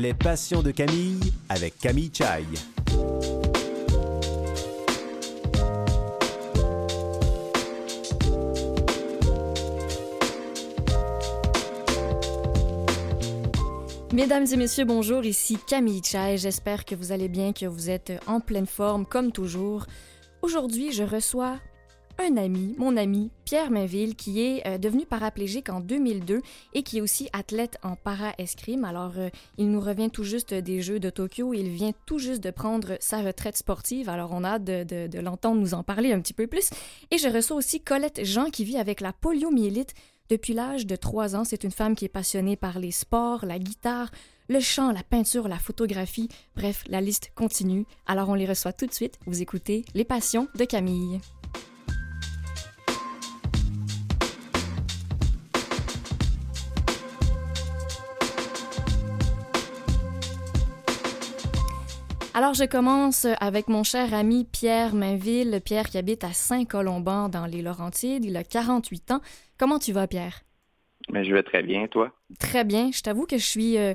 Les passions de Camille avec Camille Chai. Mesdames et messieurs, bonjour, ici Camille Chai. J'espère que vous allez bien, que vous êtes en pleine forme, comme toujours. Aujourd'hui, je reçois un ami, mon ami Pierre Mainville, qui est euh, devenu paraplégique en 2002 et qui est aussi athlète en para-escrime. Alors, euh, il nous revient tout juste des Jeux de Tokyo. Il vient tout juste de prendre sa retraite sportive. Alors, on a hâte de, de l'entendre nous en parler un petit peu plus. Et je reçois aussi Colette Jean, qui vit avec la poliomyélite depuis l'âge de 3 ans. C'est une femme qui est passionnée par les sports, la guitare, le chant, la peinture, la photographie. Bref, la liste continue. Alors, on les reçoit tout de suite. Vous écoutez Les Passions de Camille. Alors, je commence avec mon cher ami Pierre Mainville. Pierre qui habite à Saint-Colomban dans les Laurentides. Il a 48 ans. Comment tu vas, Pierre? Mais je vais très bien, toi? Très bien. Je t'avoue que je suis euh,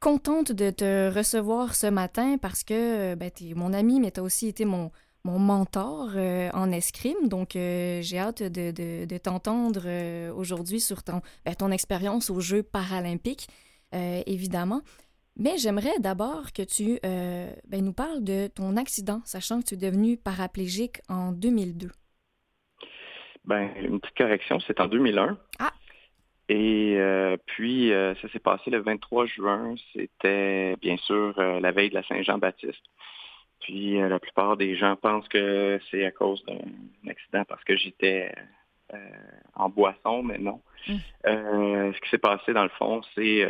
contente de te recevoir ce matin parce que euh, ben, tu es mon ami, mais tu as aussi été mon, mon mentor euh, en escrime. Donc, j'ai hâte de, de, de t'entendre aujourd'hui sur ton, ben, ton expérience aux Jeux paralympiques, évidemment. Mais j'aimerais d'abord que tu euh, ben, nous parles de ton accident, sachant que tu es devenu paraplégique en 2002. Ben, une petite correction, c'est en 2001. Ah. Et euh, puis, euh, ça s'est passé le 23 juin. C'était bien sûr la veille de la Saint-Jean-Baptiste. Puis, la plupart des gens pensent que c'est à cause d'un accident parce que j'étais en boisson, mais non. Hum. ce qui s'est passé, dans le fond, c'est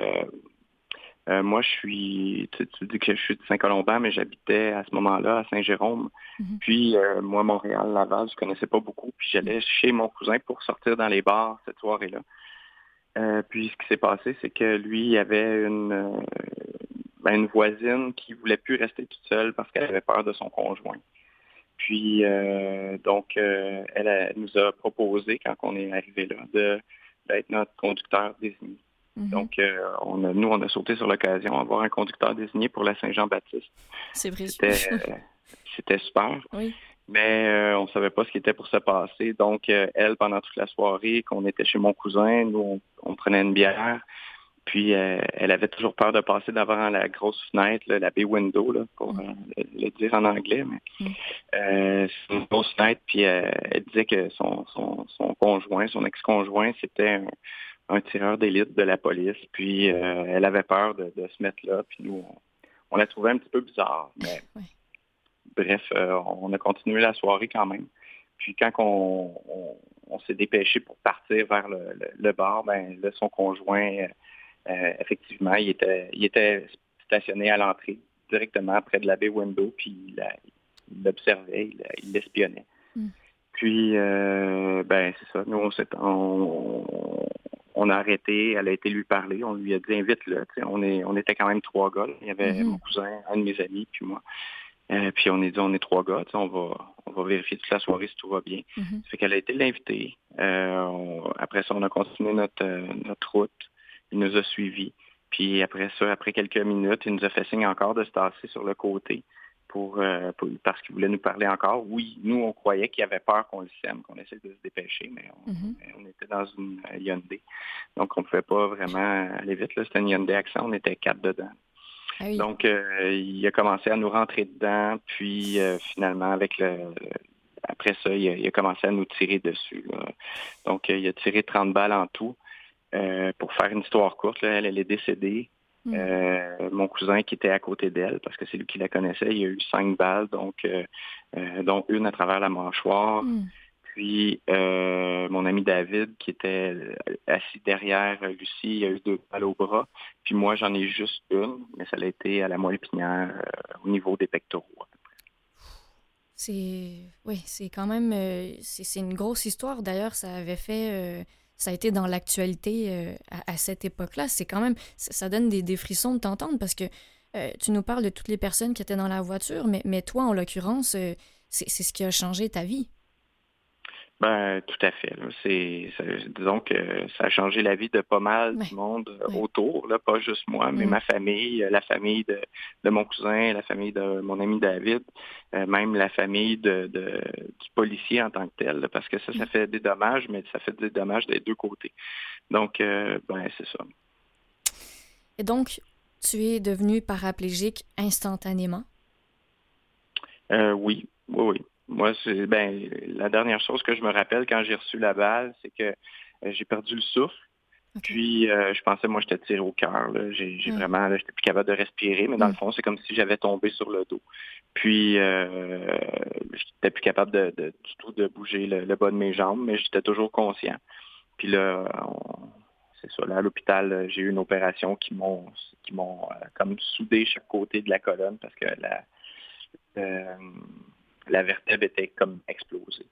euh, moi, je suis, tu, dis que je suis de Saint-Colomban, mais j'habitais à ce moment-là à Saint-Jérôme. Mhm. Puis, euh, moi, Montréal, Laval, je connaissais pas beaucoup. Puis, j'allais chez mon cousin pour sortir dans les bars cette soirée-là. Euh, puis, ce qui s'est passé, c'est que lui, il avait une, ben, une voisine qui voulait plus rester toute seule parce qu'elle avait peur de son conjoint. Puis, donc, elle, elle, nous a proposé, quand on est arrivé là, d'être notre conducteur désigné. Mhm. Donc, euh, on a, nous, on a sauté sur l'occasion d'avoir un conducteur désigné pour la Saint-Jean-Baptiste. C'est vrai. C'était super. Mais euh, on ne savait pas ce qui était pour se passer. Donc, euh, elle, pendant toute la soirée, qu'on était chez mon cousin, nous, on, prenait une bière. Puis, elle avait toujours peur de passer devant la grosse fenêtre, la bay window, là, pour mhm. le, dire en anglais. Mais mhm. c'est une grosse fenêtre. Puis, elle disait que son, son, son conjoint, son ex-conjoint, c'était un un tireur d'élite de la police. Puis euh, elle avait peur de, se mettre là. Puis nous, on, l'a trouvé un petit peu bizarre. Mais bref, euh, on a continué la soirée quand même. Puis quand on, s'est dépêché pour partir vers le, bar, ben là, son conjoint, euh, effectivement, il était, il était stationné à l'entrée, directement près de la baie window, puis il l'observait, il l'espionnait. Hmm. Puis, ben, c'est ça. Nous, on, on a arrêté, elle a été lui parler, on lui a dit invite-le. On, est, on était quand même trois gars. Il y avait mm-hmm. mon cousin, un de mes amis, puis moi. Euh, puis on est dit on est trois gars, on va, on va vérifier toute la soirée si tout va bien. Mm-hmm. Ça fait qu'elle a été l'invitée. Euh, après ça, on a continué notre, euh, notre route. Il nous a suivis. Puis après ça, après quelques minutes, il nous a fait signe encore de se tasser sur le côté. Euh, pour, parce qu'il voulait nous parler encore. Oui, nous, on croyait qu'il avait peur qu'on le sème, qu'on essaie de se dépêcher, mais on, mm-hmm. était dans une euh, Hyundai. Donc, on ne pouvait pas vraiment aller vite. C'était une Hyundai Accent, on était quatre dedans. Ah Donc, euh, il a commencé à nous rentrer dedans, puis finalement, avec le, après ça, il a, commencé à nous tirer dessus. Donc, il a tiré 30 balles en tout. pour faire une histoire courte, elle, elle est décédée. Mm. Euh, mon cousin qui était à côté d'elle, parce que c'est lui qui la connaissait, il y a eu cinq balles, donc euh, euh, dont une à travers la mâchoire. Mm. Puis mon ami David, qui était assis derrière Lucie, il a eu deux balles au bras. Puis moi, j'en ai juste une, mais ça a été à la moelle épinière au niveau des pectoraux. C'est oui, c'est quand même c'est une grosse histoire. D'ailleurs, ça avait fait ça a été dans l'actualité euh, à, cette époque-là. C'est quand même, ça, donne des, frissons de t'entendre parce que euh, tu nous parles de toutes les personnes qui étaient dans la voiture, mais, toi, en l'occurrence, euh, c'est ce qui a changé ta vie. Ben, tout à fait. C'est, disons que ça a changé la vie de pas mal du monde euh, autour, là, pas juste moi, mais ma famille, la famille de, mon cousin, la famille de mon ami David, euh, même la famille de, du policier en tant que tel, parce que ça, ça fait des dommages, mais ça fait des dommages des deux côtés. Donc, euh, ben, c'est ça. Et donc, tu es devenu paraplégique instantanément? oui, oui, oui. Moi, c'est ben la dernière chose que je me rappelle quand j'ai reçu la balle, c'est que euh, j'ai perdu le souffle. Puis euh, je pensais, moi, j'étais tiré au cœur. J'ai hmm. vraiment, j'étais plus capable de respirer, mais dans le hmm. fond, c'est comme si j'avais tombé sur le dos. Puis euh, j'étais plus capable de, du tout de bouger le, bas de mes jambes, mais j'étais toujours conscient. Puis là, c'est ça, là, à l'hôpital, j'ai eu une opération qui m'ont qui m'ont comme soudé chaque côté de la colonne parce que la la vertèbre était comme explosée.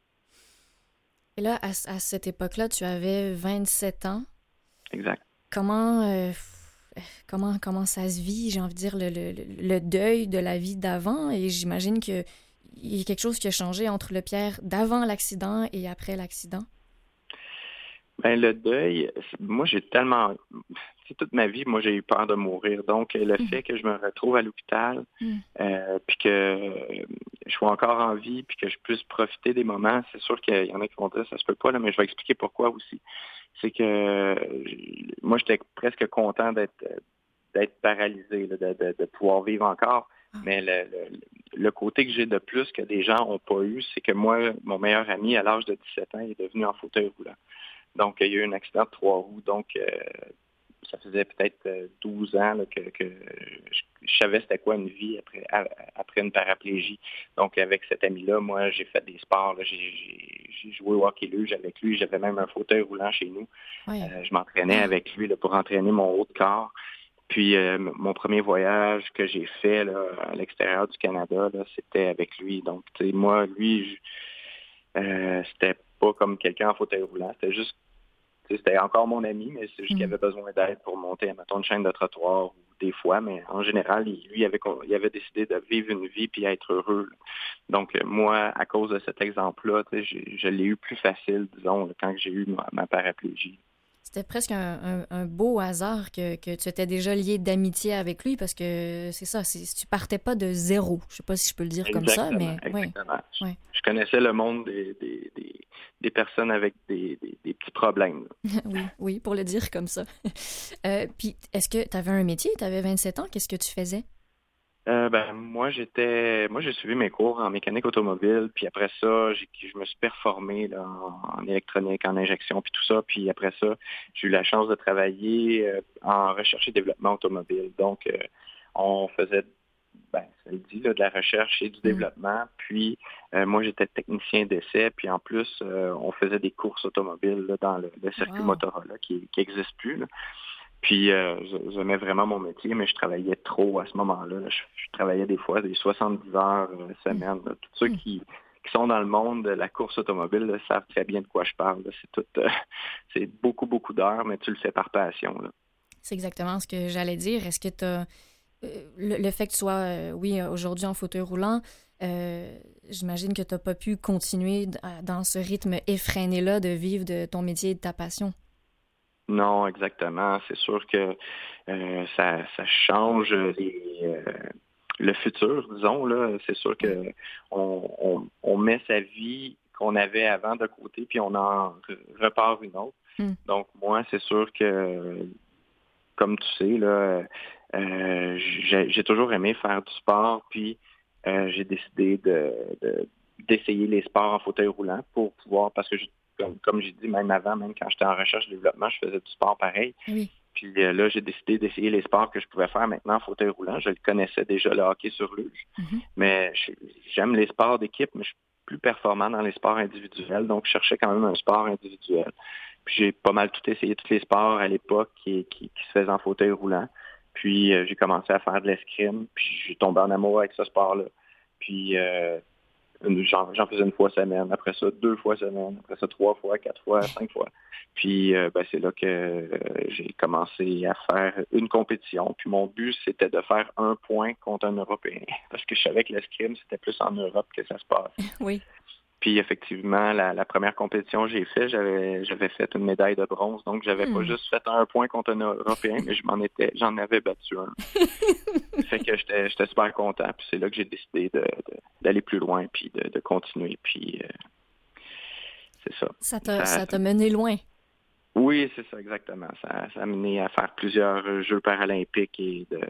Et là, à, cette époque-là, tu avais 27 ans. Exact. Comment, euh, comment, comment ça se vit, j'ai envie de dire, le, le, deuil de la vie d'avant? Et j'imagine qu'il y a quelque chose qui a changé entre le Pierre d'avant l'accident et après l'accident. Ben, le deuil, moi, j'ai tellement. Toute ma vie, moi, j'ai eu peur de mourir. Donc, le mm. fait que je me retrouve à l'hôpital, mm. euh, puis que je sois encore en vie, puis que je puisse profiter des moments, c'est sûr qu'il y en a qui vont dire ça se peut pas, là, mais je vais expliquer pourquoi aussi. C'est que moi, j'étais presque content d'être d'être paralysé, de, pouvoir vivre encore. Ah. Mais le, côté que j'ai de plus que des gens n'ont pas eu, c'est que moi, mon meilleur ami, à l'âge de 17 ans, est devenu en fauteuil roulant. Donc, il y a eu un accident de trois roues. Donc, euh, ça faisait peut-être 12 euh, ans que, je, savais c'était quoi une vie après, après une paraplégie. Donc, avec cet ami-là, moi, j'ai fait des sports. J'ai joué au hockey luge avec lui. J'avais même un fauteuil roulant chez nous. Euh, je m'entraînais avec lui pour entraîner mon haut de corps. Puis mon premier voyage que j'ai fait à l'extérieur du Canada, c'était avec lui. Donc, moi, lui, c'était pas comme quelqu'un en fauteuil roulant. C'était juste c'était encore mon ami, mais c'est juste qu'il mm. avait besoin d'aide pour monter, à une chaîne de trottoir ou des fois, mais en général, lui, il avait, il avait décidé de vivre une vie puis être heureux. Donc, moi, à cause de cet exemple-là, je l'ai eu plus facile, disons, quand j'ai eu ma, paraplégie. C'était presque un, beau hasard que, tu étais déjà lié d'amitié avec lui parce que c'est ça, tu partais pas de zéro. Je sais pas si je peux le dire comme ça, mais. Exactement. Je connaissais le monde des, des personnes avec des, petits problèmes. oui, oui, pour le dire comme ça. Euh, puis, est-ce que tu avais un métier? Tu avais 27 ans. Qu'est-ce que tu faisais? Euh, ben, moi, j'étais, moi, j'ai suivi mes cours en mécanique automobile, puis après ça, je me suis performé en, électronique, en injection, puis tout ça. Puis après ça, j'ai eu la chance de travailler euh, en recherche et développement automobile. Donc, on faisait ben, ça le dit, de la recherche et du mm. développement. Puis euh, moi, j'étais technicien d'essai, puis en plus, euh, on faisait des courses automobiles dans le, circuit Motorola qui n'existe plus. Puis euh, j'aimais vraiment mon métier, mais je travaillais trop à ce moment-là. Je, travaillais des fois des 70 heures semaine. Tous ceux mm. qui, sont dans le monde de la course automobile savent très bien de quoi je parle. C'est tout, c'est beaucoup, beaucoup d'heures, mais tu le fais par passion. C'est exactement ce que j'allais dire. Est-ce que tu as le, fait que tu sois, euh, oui, aujourd'hui en fauteuil roulant, euh, j'imagine que tu n'as pas pu continuer dans ce rythme effréné-là de vivre de ton métier et de ta passion? Non, exactement. C'est sûr que euh, ça, change le futur, disons. Là. C'est sûr que on, met sa vie qu'on avait avant de côté, puis on en repart une autre. Hmm. Donc, moi, c'est sûr que, comme tu sais, là, euh, j'ai toujours aimé faire du sport, puis euh, j'ai décidé de, d'essayer les sports en fauteuil roulant pour pouvoir, parce que comme, j'ai dit, même avant, même quand j'étais en recherche et développement, je faisais du sport pareil. Puis euh, là, j'ai décidé d'essayer les sports que je pouvais faire maintenant en fauteuil roulant. Je le connaissais déjà, le hockey sur luge. Mm-hmm. Mais j'aime les sports d'équipe, mais je suis plus performant dans les sports individuels. Donc, je cherchais quand même un sport individuel. Puis j'ai pas mal tout essayé, tous les sports à l'époque qui, qui se faisaient en fauteuil roulant. Puis euh, j'ai commencé à faire de l'escrime, puis j'ai tombé en amour avec ce sport-là. Puis euh, j'en faisais une fois semaine, après ça deux fois semaine, après ça trois fois, quatre fois, cinq fois. Puis euh, ben, c'est là que j'ai commencé à faire une compétition. Puis mon but, c'était de faire un point contre un Européen. Parce que je savais que l'escrime, c'était plus en Europe que ça se passe. Oui. Puis effectivement, la, première compétition que j'ai fait, j'avais j'avais fait une médaille de bronze. Donc j'avais pas hmm. juste fait un point contre un Européen, mais je m'en étais j'en avais battu un. fait que j'étais j'étais super content. Puis c'est là que j'ai décidé d'aller plus loin puis de, continuer. Puis euh, c'est ça. Ça t'a ça, t'a mené loin. Oui, c'est ça, exactement. Ça, ça a mené à faire plusieurs Jeux paralympiques et de,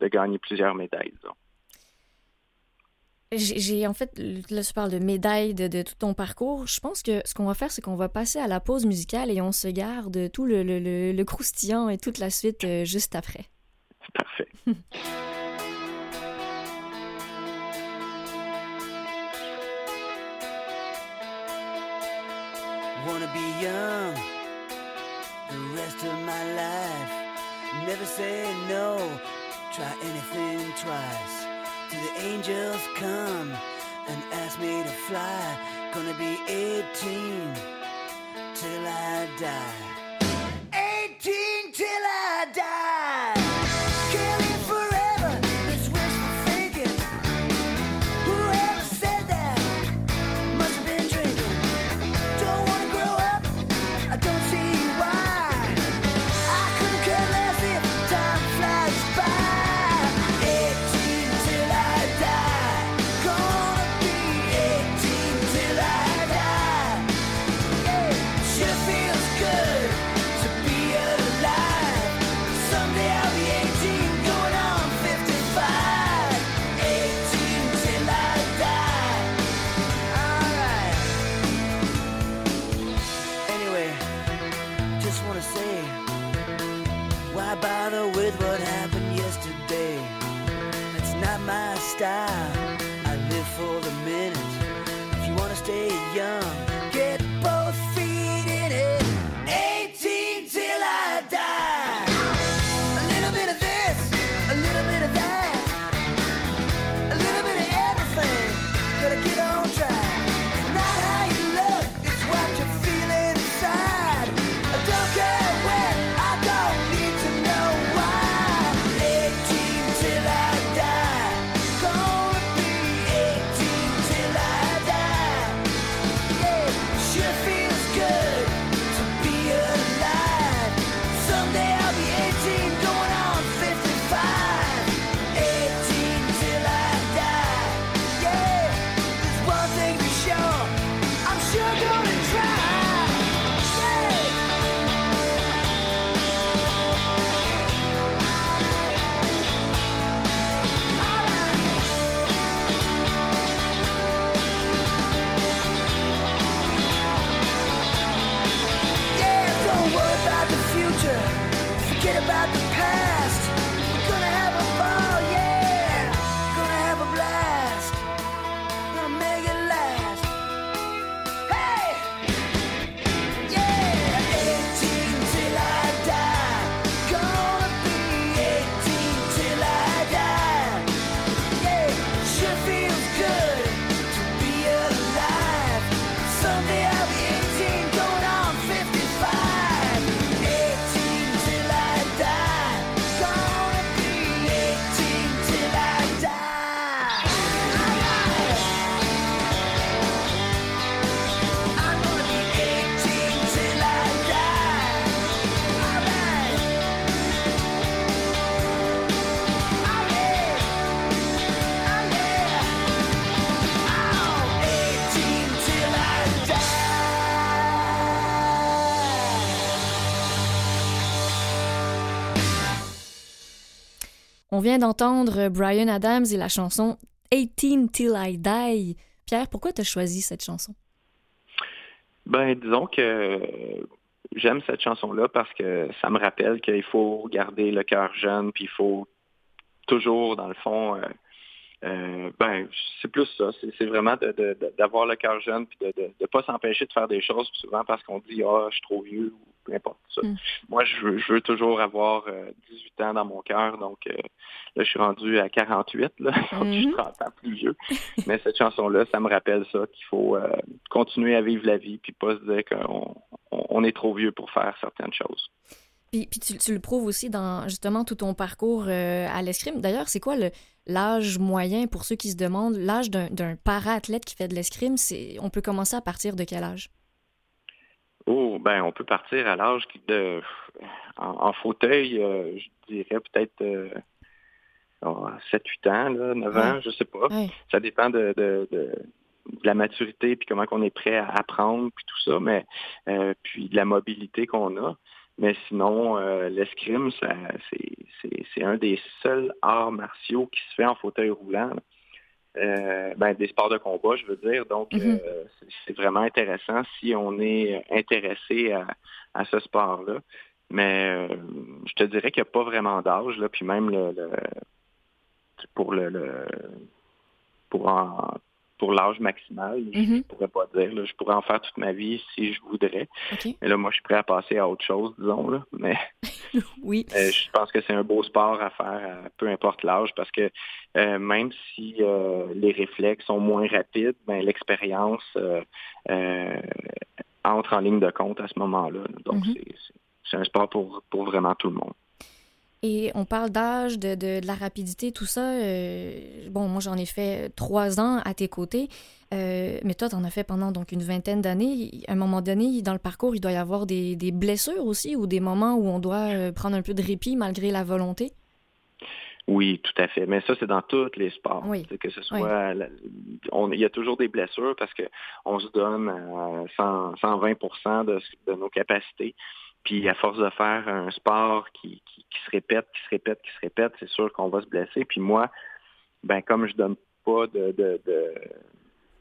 de gagner plusieurs médailles. J'ai en fait, là tu parles de médailles de, tout ton parcours. Je pense que ce qu'on va faire, c'est qu'on va passer à la pause musicale et on se garde tout le, le, le, croustillant et toute la suite euh, juste après. Parfait. Wanna be young the rest of my life. Never say no, try anything twice. Do the angels come and ask me to fly? Gonna be 18 till I die. 18 till I die. On vient d'entendre Brian Adams et la chanson 18 Till I Die. Pierre, pourquoi tu as choisi cette chanson? Ben, disons que j'aime cette chanson-là parce que ça me rappelle qu'il faut garder le cœur jeune, puis il faut toujours, dans le fond, euh, euh, ben, c'est plus ça. C'est vraiment d'avoir le cœur jeune puis de ne pas s'empêcher de faire des choses souvent parce qu'on dit Ah, je suis trop vieux ou peu importe ça. Hmm. Moi, je veux, toujours avoir 18 euh, ans dans mon cœur, donc euh, là, je suis rendu à 48, là, donc je suis 30 hmm. ans plus vieux. Mais cette chanson-là, ça me rappelle ça, qu'il faut continuer à vivre la vie puis pas se dire qu'on on est trop vieux pour faire certaines choses. Puis, puis tu, le prouves aussi dans justement tout ton parcours à l'escrime. D'ailleurs, c'est quoi l'âge moyen pour ceux qui se demandent? L'âge d'un para-athlète qui fait de l'escrime, c'est on peut commencer à partir de quel âge? Oh, ben, on peut partir à l'âge de. En, fauteuil, euh, je dirais peut-être 7-8 ans, là, 9 ans, je sais pas. Ça dépend de, la maturité, puis comment on est prêt à apprendre, puis tout ça, mais euh, puis de la mobilité qu'on a. Mais sinon, euh, l'escrime, c'est un des seuls arts martiaux qui se fait en fauteuil roulant. Euh, ben, des sports de combat, je veux dire. Donc, mm-hmm. euh, c'est vraiment intéressant si on est intéressé à, ce sport-là. Mais je te dirais qu'il n'y a pas vraiment d'âge, puis même le, pour le, le pour en, pour l'âge maximal. Je ne mhm. pourrais pas dire. je pourrais en faire toute ma vie si je voudrais. Mais là, moi, je suis prêt à passer à autre chose, disons. Là. Mais oui. Euh, je pense que c'est un beau sport à faire, euh, peu importe l'âge, parce que euh, même si les réflexes sont moins rapides, ben, l'expérience entre en ligne de compte à ce moment-là. Donc, mhm. c'est un sport pour, pour vraiment tout le monde. Et on parle d'âge, de, de, la rapidité, tout ça. Euh, bon, moi, j'en ai fait trois ans à tes côtés, euh, mais toi, tu en as fait pendant donc une vingtaine d'années. À un moment donné, dans le parcours, il doit y avoir des, des blessures aussi ou des moments où on doit euh, prendre un peu de répit malgré la volonté? Oui, tout à fait. Mais ça, c'est dans tous les sports. Que ce soit, il y a toujours des blessures parce qu'on se donne 120 de, de nos capacités. Puis à force de faire un sport qui, se répète, qui se répète, qui se répète, c'est sûr qu'on va se blesser. Puis moi, ben comme je donne pas de,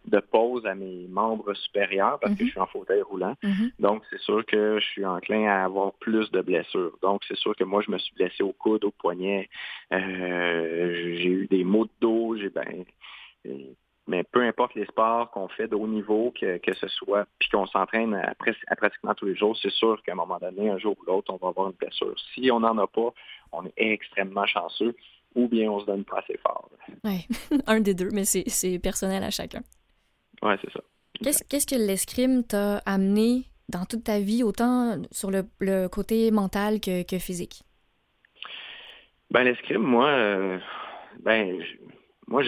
de, pause à mes membres supérieurs parce que mhm. je suis en fauteuil roulant. Mhm. Donc, c'est sûr que je suis enclin à avoir plus de blessures. Donc, c'est sûr que moi, je me suis blessé au coude, au poignet. Euh, j'ai eu des maux de dos. J'ai ben, mais peu importe les sports qu'on fait de haut niveau, que, que ce soit, puis qu'on s'entraîne à, pratiquement tous les jours, c'est sûr qu'à un moment donné, un jour ou l'autre, on va avoir une blessure. Si on n'en a pas, on est extrêmement chanceux, ou bien on se donne pas assez fort. Oui, un des deux, mais c'est personnel à chacun. Oui, c'est ça. Qu'est-ce que l'escrime t'a amené dans toute ta vie, autant sur le, le côté mental que, que physique? Ben, l'escrime, moi, euh, ben, moi,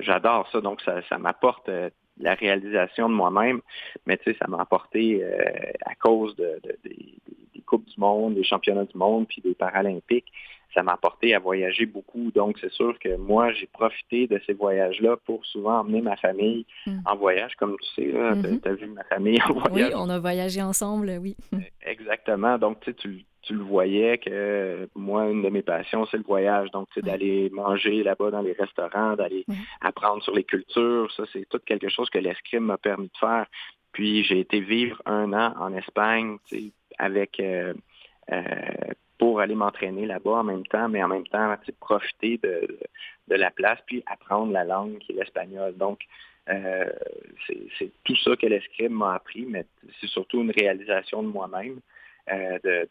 j'adore ça. Donc, ça, ça m'apporte euh, la réalisation de moi-même. Mais tu sais, ça m'a apporté euh, à cause de, des, Coupes du Monde, des Championnats du Monde, puis des Paralympiques. Ça m'a apporté à voyager beaucoup. Donc, c'est sûr que moi, j'ai profité de ces voyages-là pour souvent emmener ma famille hmm. en voyage. Comme tu sais, tu as, mm-hmm. vu ma famille en voyage. Oui, on a voyagé ensemble, oui. Exactement. Donc, tu sais, tu tu le voyais que moi, une de mes passions, c'est le voyage. Donc, c'est d'aller manger là-bas dans les restaurants, d'aller apprendre sur les cultures. Ça, c'est tout quelque chose que l'escrime m'a permis de faire. Puis, j'ai été vivre un an en Espagne avec euh, euh, pour aller m'entraîner là-bas en même temps, mais en même temps, profiter de, la place, puis apprendre la langue qui est l'espagnol. Donc, euh, c'est tout ça que l'escrime m'a appris, mais c'est surtout une réalisation de moi-même, de,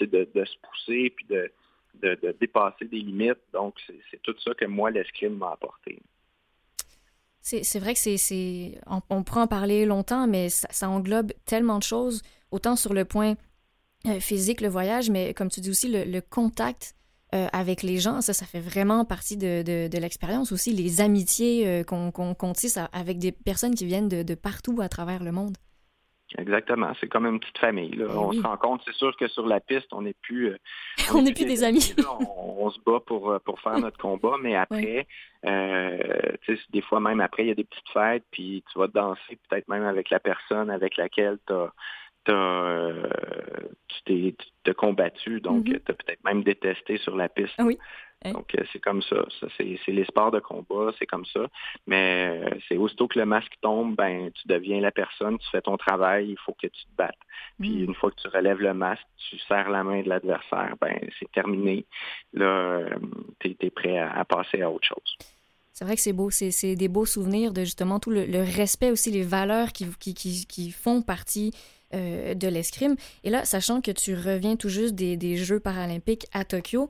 de, de, se pousser puis de, dépasser des limites. Donc, c'est tout ça que moi, l'escrime m'a apporté. C'est vrai que c'est. On, on, pourrait en parler longtemps, mais ça, englobe tellement de choses, autant sur le point euh, physique, le voyage, mais comme tu dis aussi, le, contact euh, avec les gens, ça, ça fait vraiment partie de, de, l'expérience aussi, les amitiés euh, qu'on tisse avec des personnes qui viennent de, partout à travers le monde. Exactement. C'est comme une petite famille. Là. Eh on se rend compte, c'est sûr que sur la piste, on n'est plus. Euh, on n'est plus, des, amis. on, se bat pour, euh, pour faire notre combat, mais après, euh, des fois même après, il y a des petites fêtes, puis tu vas danser peut-être même avec la personne avec laquelle tu as euh, tu t'es combattu, donc mm-hmm. tu as peut-être même détesté sur la piste. Oui. Donc, euh, c'est comme ça. ça c'est les sports de combat, c'est comme ça. Mais euh, c'est aussitôt que le masque tombe, ben tu deviens la personne, tu fais ton travail, il faut que tu te battes. Puis mm. une fois que tu relèves le masque, tu serres la main de l'adversaire, ben c'est terminé. Là, tu es, prêt à, passer à autre chose. C'est vrai que c'est beau, c'est des beaux souvenirs de justement tout le, respect aussi, les valeurs qui, qui, qui, qui font partie euh, de l'escrime. Et là, sachant que tu reviens tout juste des, Jeux paralympiques à Tokyo,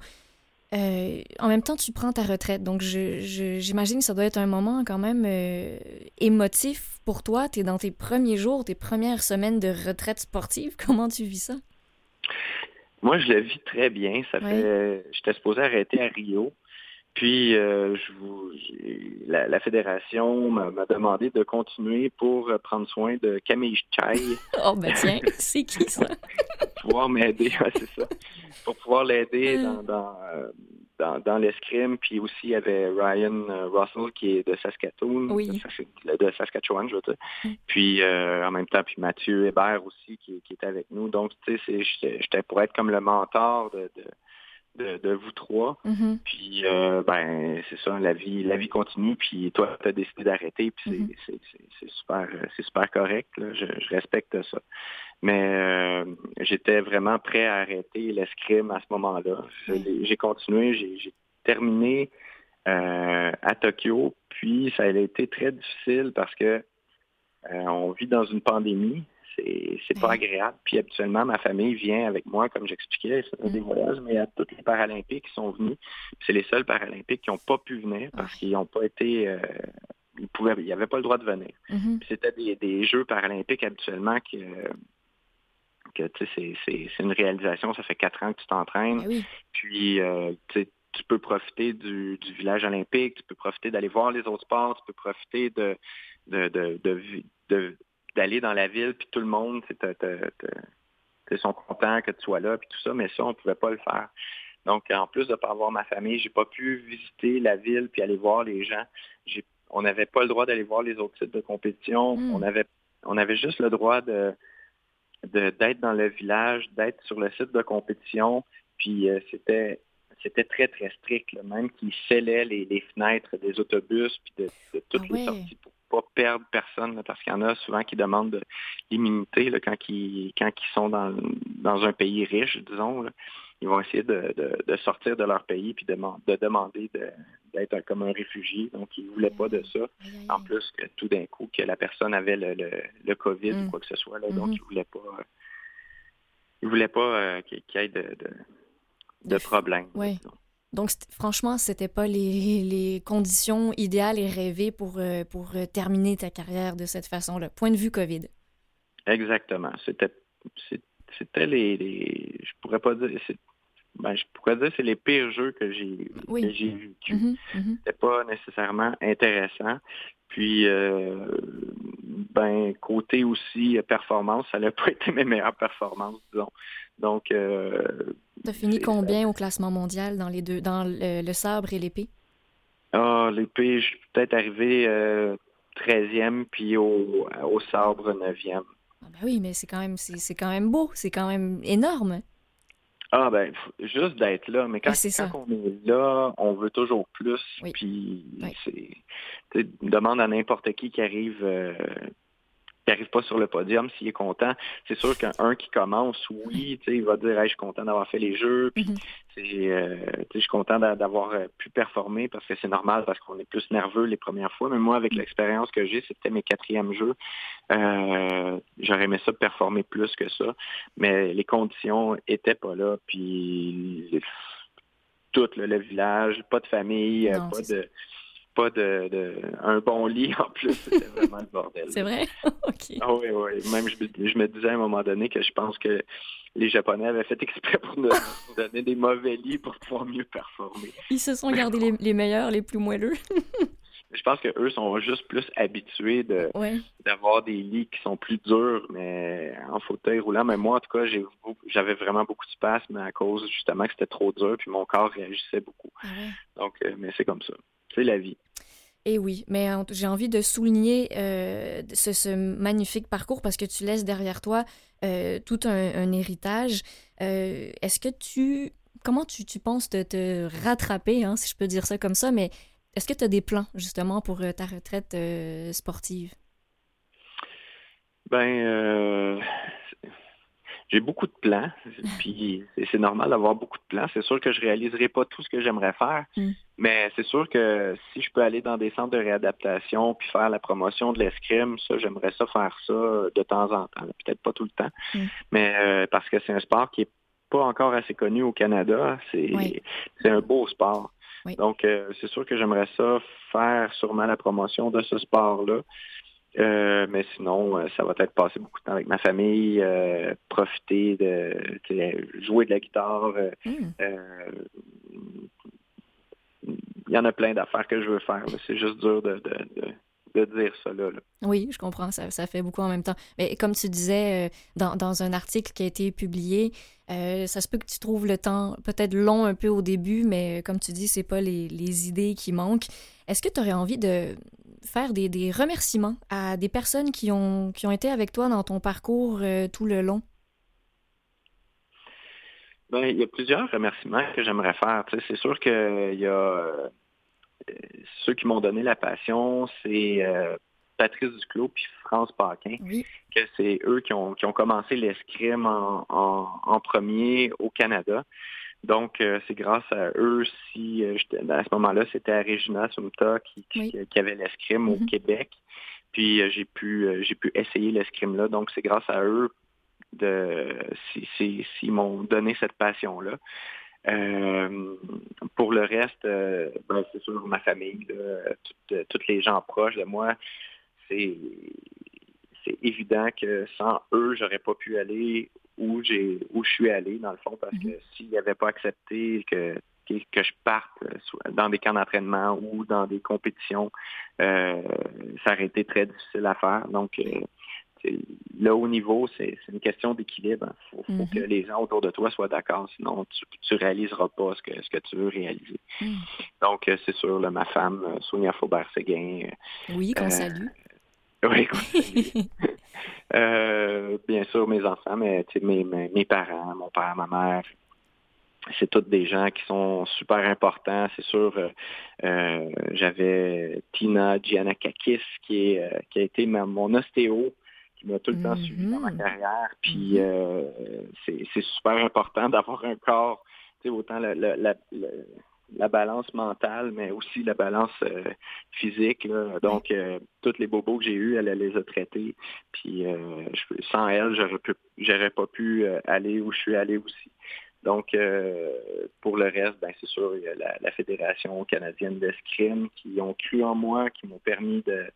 euh, en même temps, tu prends ta retraite. Donc, j'imagine que ça doit être un moment quand même euh, émotif pour toi. Tu es dans tes premiers jours, tes premières semaines de retraite sportive. Comment tu vis ça? Moi, je le vis très bien. Ça fait, j'étais supposé arrêter à Rio. Puis, euh, je vous, la, fédération m'a demandé de continuer pour prendre soin de Camille Chai. oh, ben tiens, c'est qui ça? pour pouvoir m'aider, c'est ça. Pour pouvoir l'aider dans, dans, euh, dans, dans l'escrime. Puis aussi, il y avait Ryan euh, Russell qui est de Saskatoon, de, Saskatchewan, je veux dire. Mm. Puis en même temps, puis Mathieu Hébert aussi qui, qui était avec nous. Donc, tu sais, j'étais pour être comme le mentor de de, vous trois. Mm-hmm. Puis euh, ben c'est ça, la vie, la vie continue. Puis toi, tu as décidé d'arrêter. Puis c'est mm-hmm. super, c'est super correct. Je, respecte ça. Mais euh, j'étais vraiment prêt à arrêter l'escrime à ce moment-là. J'ai continué, j'ai terminé euh, à Tokyo. Puis ça a été très difficile parce que on vit dans une pandémie c'est pas agréable. Puis habituellement, ma famille vient avec moi, comme j'expliquais, c'est des mm. voyages, mais à tous les Paralympiques qui sont venus. C'est les seuls Paralympiques qui n'ont pas pu venir parce qu'ils n'ont pas été euh, ils pouvaient, ils n'avaient pas le droit de venir. Mm-hmm. C'était des, Jeux paralympiques habituellement que, que c'est une réalisation, ça fait quatre ans que tu t'entraînes. Ben Puis euh, tu peux profiter du, village olympique, tu peux profiter d'aller voir les autres sports, tu peux profiter de, de, de, d'aller dans la ville, puis tout le monde, ils sont contents que tu sois là, puis tout ça, mais ça, on ne pouvait pas le faire. Donc, en plus de ne pas avoir ma famille, j'ai pas pu visiter la ville puis aller voir les gens. On n'avait pas le droit d'aller voir les autres sites de compétition. Hmm. On avait on avait juste le droit de d'être dans le village, d'être sur le site de compétition. Puis euh, c'était c'était très, très strict, même qu'ils scellaient les, fenêtres des autobus puis de, toutes ah les sorties pour pas perdre personne, parce qu'il y en a souvent qui demandent de l'immunité quand, ils, quand ils sont dans, dans un pays riche, disons. ils vont essayer de, de, sortir de leur pays puis de, de demander d'être comme un réfugié. Donc, ils ne voulaient pas de ça. En plus que tout d'un coup, que la personne avait le, le, COVID ou mm. quoi que ce soit. Là, Donc, mm-hmm. ils ne voulaient pas, ils voulaient pas euh, qu'il y ait de, de, problèmes. Donc, franchement, c'était pas les, conditions idéales et rêvées pour, euh, euh, terminer ta carrière de cette façon-là. Point de vue COVID. Exactement. C'était, c'était les, je pourrais pas dire, ben, je pourrais dire c'est les pires jeux que j'ai, que j'ai vécu. Mm-hmm, mm-hmm. C'était pas nécessairement intéressant. Puis, euh, ben, côté aussi performance, ça n'a pas été mes meilleures performances, disons. Donc, euh, tu as fini combien au classement mondial dans les deux, dans le, sabre et l'épée? Ah, l'épée, je suis peut-être arrivé 13e, euh, puis au, au sabre 9e. Ah ben oui, mais c'est quand même c'est quand même beau, c'est quand même énorme. Ah ben juste d'être là, mais quand, on est là, on veut toujours plus. Puis c'est demande à n'importe qui qui arrive euh, qui n'arrive pas sur le podium, s'il est content, c'est sûr qu'un qui commence, oui, il va dire je suis content d'avoir fait les jeux, puis mm-hmm. euh, je suis content d'avoir euh, pu performer parce que c'est normal parce qu'on est plus nerveux les premières fois. Mais moi, avec mm. l'expérience que j'ai, c'était mes quatrièmes jeux. Euh, j'aurais aimé ça performer plus que ça. Mais les conditions étaient pas là. Puis tout le village, pas de famille, pas de pas de, un bon lit en plus. C'était vraiment le bordel. C'est vrai? OK. Ah oui, oui. Même je, me disais à un moment donné que je pense que les Japonais avaient fait exprès pour nous donner des mauvais lits pour pouvoir mieux performer. Ils se sont gardés les, meilleurs, les plus moelleux. je pense qu'eux sont juste plus habitués de d'avoir des lits qui sont plus durs, mais en fauteuil roulant. Mais moi, en tout cas, j'avais vraiment beaucoup de spasmes à cause justement que c'était trop dur, puis mon corps réagissait beaucoup. Ah Donc, euh, mais c'est comme ça. C'est la vie. Et oui, mais j'ai envie de souligner euh, ce, magnifique parcours parce que tu laisses derrière toi euh, tout un, héritage. Euh, est-ce que tu... Comment tu, penses te, te rattraper, hein, si je peux dire ça comme ça, mais est-ce que tu as des plans justement pour ta retraite sportive? Ben, j'ai beaucoup de plans, puis c'est normal d'avoir beaucoup de plans. C'est sûr que je réaliserai pas tout ce que j'aimerais faire, mm. Mais c'est sûr que si je peux aller dans des centres de réadaptation puis faire la promotion de l'escrime, ça, j'aimerais ça faire ça de temps en temps. Peut-être pas tout le temps, mm. mais euh, parce que c'est un sport qui est pas encore assez connu au Canada. C'est un beau sport. Donc, euh, c'est sûr que j'aimerais ça faire sûrement la promotion de ce sport-là. Euh, mais sinon, euh, ça va être passer beaucoup de temps avec ma famille, euh, profiter de jouer de la guitare. Hmm. Il y en a plein d'affaires que je veux faire. C'est juste dur de, de, dire ça là, Oui, je comprends. Ça, ça, fait beaucoup en même temps. Mais comme tu disais dans, dans un article qui a été publié, ça se peut que tu trouves le temps peut-être long un peu au début, mais comme tu dis, c'est pas les, les idées qui manquent. Est-ce que tu aurais envie de, faire des, des, remerciements à des personnes qui ont, qui ont été avec toi dans ton parcours euh, tout le long? Ben, il y a plusieurs remerciements que j'aimerais faire. c'est sûr qu'il y a euh, ceux qui m'ont donné la passion, c'est euh, Patrice Duclos puis France Paquin, que c'est eux qui ont, qui ont commencé l'escrime en, en, premier au Canada. Donc, euh, c'est grâce à eux si à ce moment-là, c'était à Regina Sumta qui, qui, avait l'escrime au. Québec. Puis j'ai pu j'ai pu essayer l'escrime là. Donc, c'est grâce à eux de s'ils m'ont donné cette passion-là. pour le reste, ben, c'est sûr ma famille, tous les gens proches de moi, c'est évident que sans eux, j'aurais pas pu aller où j'ai où je suis allé, dans le fond, parce que mhm. s'ils n'avaient pas accepté que que je parte euh, dans des camps d'entraînement ou dans des compétitions, euh, ça aurait été très difficile à faire. Donc, euh, le haut niveau, c'est une question d'équilibre. Il faut, mhm. que les gens autour de toi soient d'accord, sinon tu ne réaliseras pas ce que, ce que tu veux réaliser. Mhm. Donc, c'est sûr, ma femme, Sonia Faubert-Séguin. oui, qu'on salue. Oui, euh, bien sûr, mes enfants, mais mes, mes, parents, mon père, ma mère, c'est tous des gens qui sont super importants. C'est sûr, euh, euh, j'avais Tina Giannakakis qui, est, qui a été mon ostéo, m'a tout le temps suivi dans ma mm-hmm. carrière. Puis mm-hmm. c'est super important d'avoir un corps, autant la, la, la balance mentale, mais aussi la balance euh, physique. Donc, euh, toutes les bobos que j'ai eus, elle, les a traités. Puis, euh, sans elle, j'aurais pas pu aller où je suis allé aussi. Donc, pour le reste, ben, c'est sûr, il y a la, Fédération canadienne d'escrime qui ont cru en moi, qui m'ont permis de,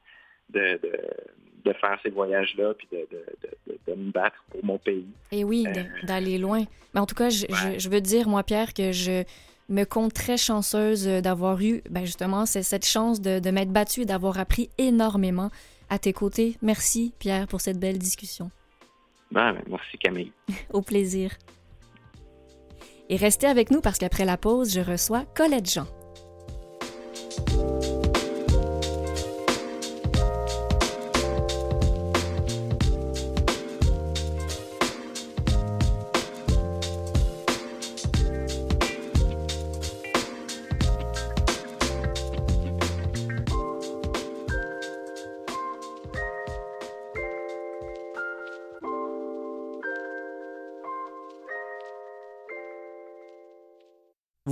de, faire ces voyages-là, puis de, me battre pour mon pays. Et oui, d'aller loin. Mais en tout cas, je, je veux dire, moi, Pierre, que je me compte très chanceuse euh, d'avoir eu ben justement cette chance de, de m'être battue et d'avoir appris énormément à tes côtés. Merci Pierre pour cette belle discussion. Ben, merci Camille. Au plaisir. Et restez avec nous parce qu'après la pause, je reçois Colette Jean.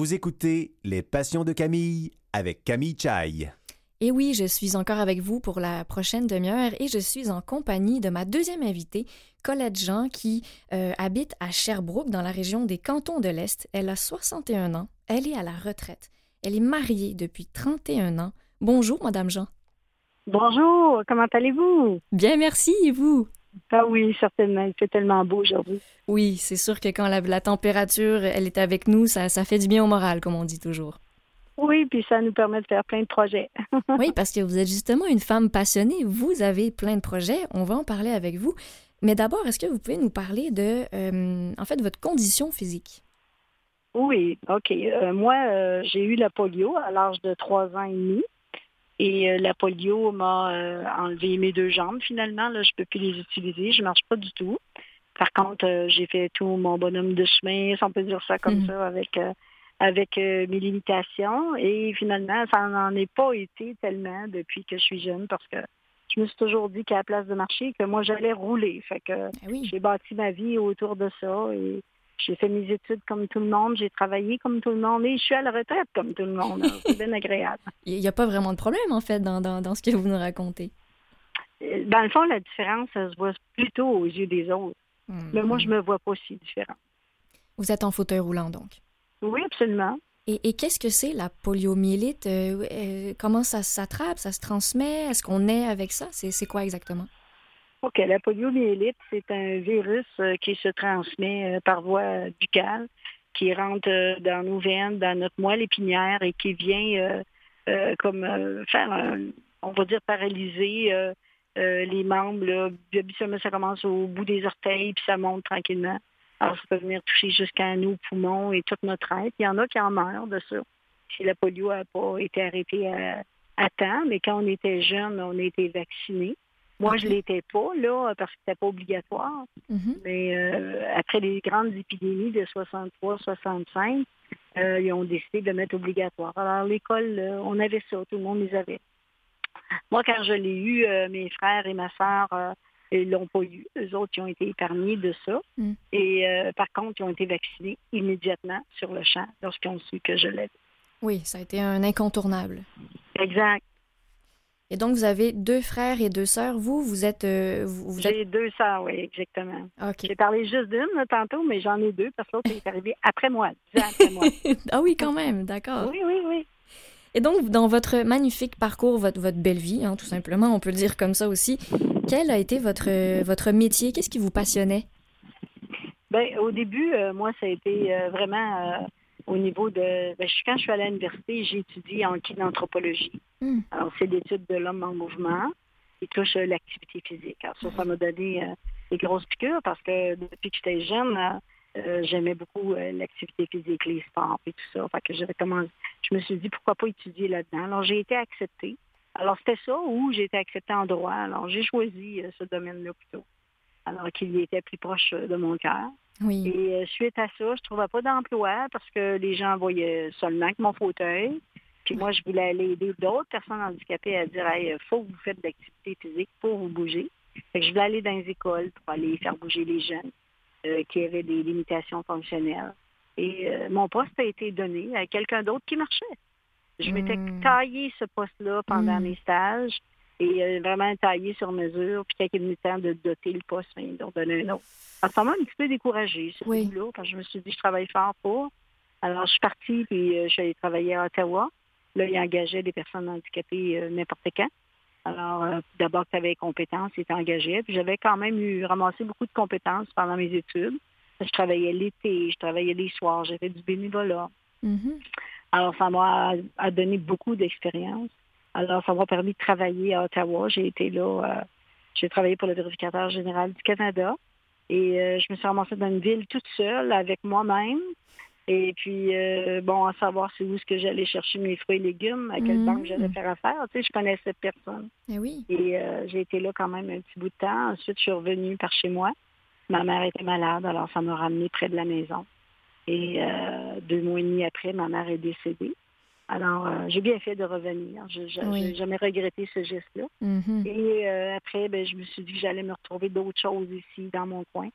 Vous écoutez Les Passions de Camille avec Camille Chai. Et oui, je suis encore avec vous pour la prochaine demi-heure et je suis en compagnie de ma deuxième invitée, Colette Jean, qui euh, habite à Sherbrooke, dans la région des Cantons de l'Est. Elle a 61 ans, elle est à la retraite. Elle est mariée depuis 31 ans. Bonjour, Madame Jean. Bonjour, comment allez-vous? Bien, merci, et vous? Ah oui, certainement. Il fait tellement beau aujourd'hui. Oui, c'est sûr que quand la, température, elle est avec nous, ça, ça fait du bien au moral, comme on dit toujours. Oui, puis ça nous permet de faire plein de projets. oui, parce que vous êtes justement une femme passionnée. Vous avez plein de projets. On va en parler avec vous. Mais d'abord, est-ce que vous pouvez nous parler de, euh, en fait, votre condition physique? Oui, OK. Euh, moi, euh, j'ai eu la polio à l'âge de trois ans et demi. Et euh, la polio m'a euh, enlevé mes deux jambes finalement. Là, je peux plus les utiliser. Je marche pas du tout. Par contre, euh, j'ai fait tout mon bonhomme de chemin, si on peut dire ça comme mhm. ça, avec avec mes limitations. Et finalement, ça n'en est pas été tellement depuis que je suis jeune parce que je me suis toujours dit qu'à la place de marcher, que moi j'allais rouler. Fait que eh j'ai bâti ma vie autour de ça et j'ai fait mes études comme tout le monde, j'ai travaillé comme tout le monde et je suis à la retraite comme tout le monde. C'est bien agréable. Il n'y a pas vraiment de problème, en fait, dans, dans, ce que vous nous racontez. Euh, dans le fond, la différence, ça se voit plutôt aux yeux des autres. Mais moi, je ne me vois pas si différent. Vous êtes en fauteuil roulant, donc? Oui, absolument. Et, qu'est-ce que c'est la poliomyélite? Euh, euh, comment ça s'attrape? Ça se transmet? Est-ce qu'on est avec ça? C'est quoi exactement? OK. La poliomyélite, c'est un virus euh, qui se transmet par voie buccale, qui rentre dans nos veines, dans notre moelle épinière et qui vient comme faire, on va dire, paralyser les membres. Là. ça commence au bout des orteils, puis ça monte tranquillement. Alors, ça peut venir toucher jusqu'à nos poumons et toute notre être. Il y en a qui en meurent de ça. Si la polio n'a pas été arrêtée à, temps, mais quand on était jeune, on a été vaccinés. Moi, je ne l'étais pas, là, parce que c'était pas obligatoire. Mm-hmm. Mais euh, après les grandes épidémies de 63-65, euh, ils ont décidé de le mettre obligatoire. Alors, l'école, euh, on avait ça, tout le monde les avait. Moi, quand je l'ai eu, mes frères et ma soeur ils l'ont pas eu. Eux autres, ils ont été épargnés de ça. Mm. Et euh, par contre, ils ont été vaccinés immédiatement sur le champ lorsqu'ils ont su que je l'avais. Oui, ça a été un incontournable. Exact. Et donc, vous avez deux frères et deux sœurs. Vous, vous êtes... Euh, vous, J'ai deux sœurs, oui, exactement. J'ai parlé juste d'une tantôt, mais j'en ai deux parce que l'autre est arrivé après moi, après moi. ah oui, quand même, d'accord. Oui, oui, oui. Et donc, dans votre magnifique parcours, votre, votre belle vie, hein, tout simplement, on peut le dire comme ça aussi, quel a été votre, votre métier? Qu'est-ce qui vous passionnait? Bien, au début, euh, moi, ça a été euh, vraiment au niveau de... Ben, quand je suis allée à l'université, j'ai étudié en kinanthropologie. Hmm. Alors, c'est l'étude de l'homme en mouvement qui touche l'activité physique. Alors, ça, ça m'a donné des grosses piqûres parce que depuis que j'étais jeune, j'aimais beaucoup l'activité physique, les sports et tout ça. Fait que j'avais commencé... Je me suis dit, pourquoi pas étudier là-dedans? Alors, j'ai été acceptée. Alors, c'était ça où j'ai été acceptée en droit. Alors, j'ai choisi euh, ce domaine-là plutôt. Alors qu'il était plus proche euh, de mon cœur. Oui. Et euh, suite à ça, je ne trouvais pas d'emploi parce que les gens voyaient seulement que mon fauteuil. Puis moi, je voulais aller aider d'autres personnes handicapées à dire il faut que vous faites de l'activité physique pour vous bouger. Fait que je voulais aller dans les écoles pour aller faire bouger les jeunes qui avaient des limitations fonctionnelles. Et mon poste a été donné à quelqu'un d'autre qui marchait. Je m'étais hmm. taillé ce poste-là pendant hmm. mes stages et euh, vraiment taillé sur mesure. Puis quand il est venu temps de doter le poste, ben, ils ont donné un autre. Alors, ça m'a un petit peu découragée, ce oui. là quand je me suis dit, je travaille fort pour. Alors, je suis partie, puis euh, je suis allée travailler à Ottawa. Là, il engageait des personnes handicapées euh, n'importe quand. Alors, d'abord, tu avais compétences, il t'engageait. Puis j'avais quand même eu ramassé beaucoup de compétences pendant mes études. Je travaillais l'été, je travaillais les soirs, j'avais du bénévolat. Mm-hmm. Alors, ça m'a donné beaucoup d'expérience. Alors, ça m'a permis de travailler à Ottawa. J'ai été là, euh, j'ai travaillé pour le vérificateur général du Canada. Et euh, je me suis ramassée dans une ville toute seule avec moi-même. Et puis, euh, bon, à savoir c'est où est-ce que j'allais chercher mes fruits et légumes, à quelle banque j'allais mmh. faire affaire. Tu sais, je connaissais personne. Et eh oui. Et j'ai été là quand même un petit bout de temps. Ensuite, je suis revenue par chez moi. Ma mère était malade, alors ça m'a ramené près de la maison. Et deux mois et demi après, ma mère est décédée. Alors, euh, j'ai bien fait de revenir. Je n'ai jamais regretté ce geste-là. Mm-hmm. Et euh, après, ben, je me suis dit que j'allais me retrouver d'autres choses ici, dans mon coin.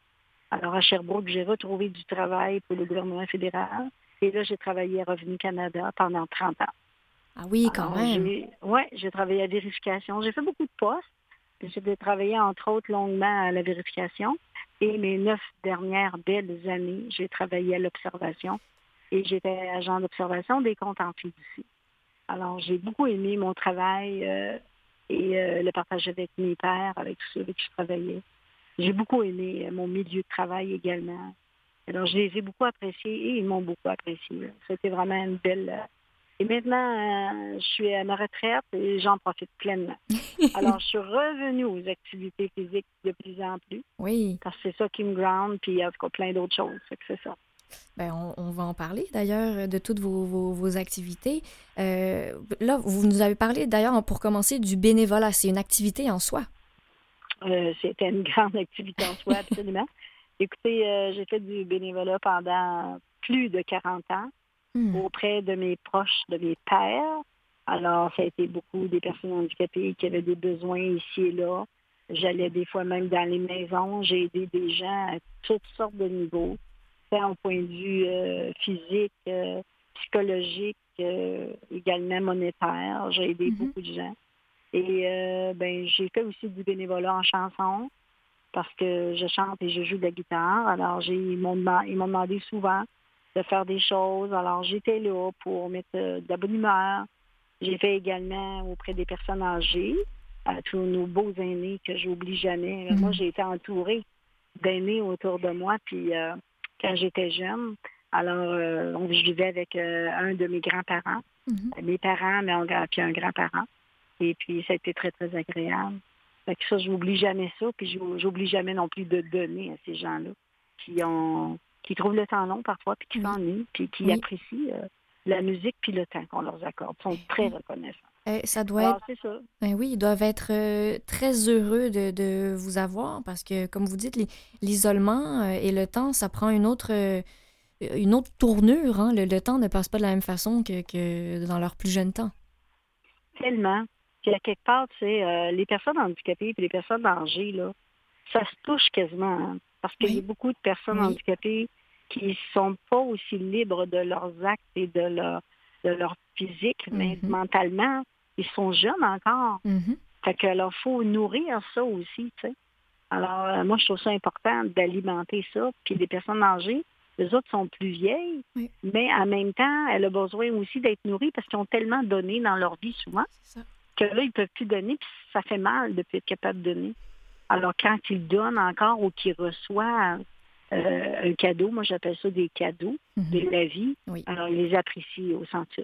Alors, à Sherbrooke, j'ai retrouvé du travail pour le gouvernement fédéral. Et là, j'ai travaillé à Revenu Canada pendant 30 ans. Ah oui, quand même. Oui, j'ai travaillé à vérification. J'ai fait beaucoup de postes. J'ai travaillé, entre autres, longuement à la vérification. Et mes neuf dernières belles années, j'ai travaillé à l'observation et j'étais agent d'observation des comptes en fiducie. Alors, j'ai beaucoup aimé mon travail euh, et euh, le partage avec mes pères, avec tous ceux avec qui je travaillais. J'ai beaucoup aimé euh, mon milieu de travail également. Alors, je les ai beaucoup appréciés et ils m'ont beaucoup apprécié. C'était vraiment une belle, et maintenant, euh, je suis à ma retraite et j'en profite pleinement. Alors, je suis revenue aux activités physiques de plus en plus. Oui. Parce que c'est ça qui me ground, puis il y a plein d'autres choses. C'est ça. Bien, on, va en parler d'ailleurs de toutes vos, activités. Euh, là, vous nous avez parlé d'ailleurs pour commencer du bénévolat. C'est une activité en soi. Euh, C'était une grande activité en soi, absolument. Écoutez, j'ai fait du bénévolat pendant plus de 40 ans. Hmm. auprès de mes proches, de mes pères. Alors, ça a été beaucoup des personnes handicapées qui avaient des besoins ici et là. J'allais des fois même dans les maisons. J'ai aidé des gens à toutes sortes de niveaux, tant au point de vue euh, physique, euh, psychologique, euh, également monétaire. J'ai aidé mm-hmm. beaucoup de gens. Et ben, j'ai fait aussi du bénévolat en chanson parce que je chante et je joue de la guitare. Alors, j'ai, ils m'ont demandé souvent de faire des choses. Alors, j'étais là pour mettre de la bonne humeur. J'ai fait également auprès des personnes âgées, à tous nos beaux aînés que j'oublie jamais. Moi, mhm. j'ai été entourée d'aînés autour de moi, puis quand j'étais jeune. Alors, on vivait avec un de mes grands-parents, mhm. mes parents, mais on, puis un grand-parent. Et puis, ça a été très, très agréable. Fait que ça, j'oublie jamais ça, puis j'oublie jamais non plus de donner à ces gens-là qui ont qui trouvent le temps long parfois, puis qui s'ennuient, puis qui apprécient euh, la musique puis le temps qu'on leur accorde. Ils sont très reconnaissants. Euh, ça doit être. Ça. Ben oui, ils doivent être euh, très heureux de, de, vous avoir parce que, comme vous dites, l'isolement et le temps, ça prend une autre, une autre tournure. Hein. Le, le, temps ne passe pas de la même façon que, que dans leur plus jeune temps. Tellement. Puis à quelque part, tu sais, euh, les personnes handicapées et les personnes âgées, là, ça se touche quasiment. Hein, parce qu'il y a beaucoup de personnes handicapées qui ne sont pas aussi libres de leurs actes et de leur, de leur physique, mais mm-hmm. mentalement, ils sont jeunes encore. Mm-hmm. Fait que il faut nourrir ça aussi, tu sais. Alors, euh, moi, je trouve ça important d'alimenter ça. Puis les personnes âgées, les autres sont plus vieilles, mais en même temps, elles ont besoin aussi d'être nourries parce qu'ils ont tellement donné dans leur vie souvent que là, ils ne peuvent plus donner, puis ça fait mal de ne plus être capable de donner. Alors, quand ils donnent encore ou qu'ils reçoivent euh, un cadeau, moi j'appelle ça des cadeaux mhm. de la vie, alors ils les apprécient au centre.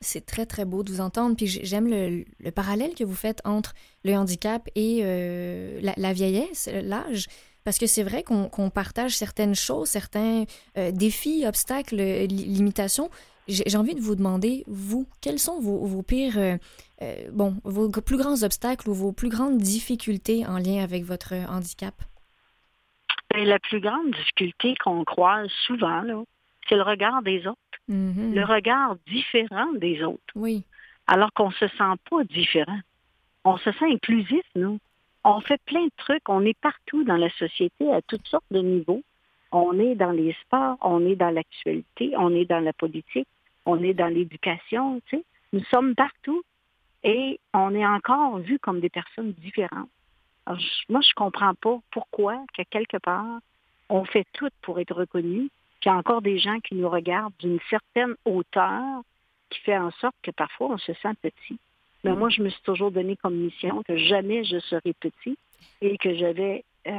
C'est très, très beau de vous entendre. Puis j'aime le, parallèle que vous faites entre le handicap et euh, la, vieillesse, l'âge. Parce que c'est vrai qu'on partage certaines choses, certains euh, défis, obstacles, limitations. J'ai envie de vous demander, vous, quels sont vos, pires, euh, euh, bon, vos plus grands obstacles ou vos plus grandes difficultés en lien avec votre handicap? Ben, la plus grande difficulté qu'on croise souvent, c'est le regard des autres. Mm-hmm. Le regard différent des autres. Oui. Alors qu'on ne se sent pas différent. On se sent inclusif, nous. On fait plein de trucs. On est partout dans la société à toutes sortes de niveaux. On est dans les sports, on est dans l'actualité, on est dans la politique, on est dans l'éducation, tu sais. Nous sommes partout et on est encore vu comme des personnes différentes. Moi, je ne comprends pas pourquoi, que quelque part, on fait tout pour être reconnu, qu'il y a encore des gens qui nous regardent d'une certaine hauteur qui fait en sorte que parfois on se sent petit. Mais moi, je me suis toujours donné comme mission que jamais je serai petit et que j'avais, euh,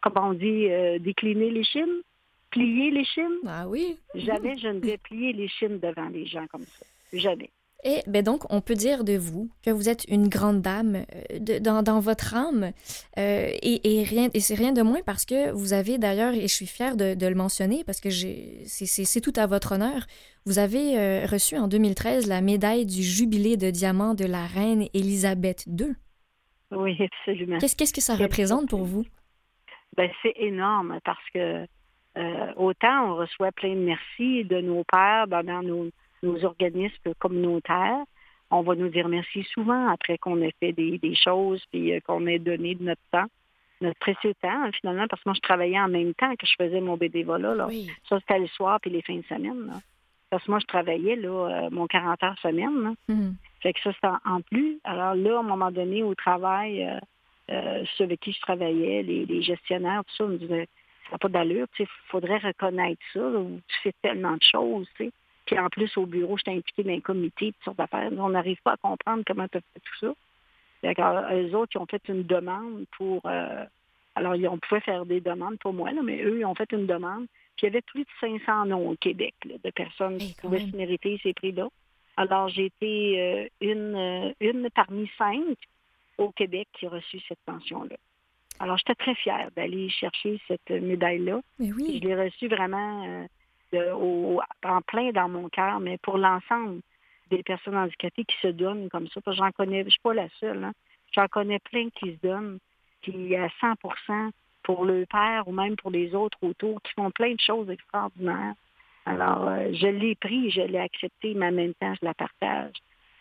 comment on dit, euh, décliner les chines plier les chines. Ah oui. Jamais je ne vais plier les chines devant les gens comme ça. Jamais. Et ben donc, on peut dire de vous que vous êtes une grande dame euh, dans, votre âme. Euh, et, rien, et c'est rien de moins parce que vous avez d'ailleurs, et je suis fière de, le mentionner parce que c'est tout à votre honneur, vous avez euh, reçu en 2013 la médaille du jubilé de diamant de la reine Élisabeth II. Oui, absolument. Qu'est-ce que ça représente pour vous? Ben, c'est énorme parce que euh, autant on reçoit plein de merci de nos pères dans nos, organismes communautaires. On va nous dire merci souvent après qu'on ait fait des, choses puis euh, qu'on ait donné de notre temps, notre précieux temps, hein, finalement, parce que moi, je travaillais en même temps que je faisais mon bénévolat. Là. Ça, c'était le soir puis les fins de semaine. Parce que moi, je travaillais là, euh, mon 40 heures semaine. Mmh. Fait que ça, c'était en plus. Alors là, à un moment donné, au travail, ceux avec qui je travaillais, les, gestionnaires, tout ça, me disaient ça n'a pas d'allure. Il faudrait reconnaître ça. tu fais tellement de choses. sais. Puis en plus, au bureau, je t'ai impliqué dans un comité, toutes sortes d'affaires. On n'arrive pas à comprendre comment tu as fait tout ça. D'accord. Eux autres, ils ont fait une demande pour... Euh, alors, ils, on pouvait faire des demandes pour moi, là, mais eux, ils ont fait une demande. Puis il y avait plus de 500 noms au Québec de personnes qui pouvaient se mériter ces prix-là. Alors, j'ai été euh, une, euh, une parmi cinq au Québec qui a reçu cette pension-là. Alors, j'étais très fière d'aller chercher cette médaille-là. Oui. Je l'ai reçue vraiment euh, en plein dans mon cœur, mais pour l'ensemble des personnes handicapées qui se donnent comme ça, parce que j'en connais, je ne suis pas la seule, hein. j'en connais plein qui se donnent, qui à 100% pour le père ou même pour les autres autour, qui font plein de choses extraordinaires. Alors, euh, je l'ai pris, je l'ai accepté, mais en même temps, je la partage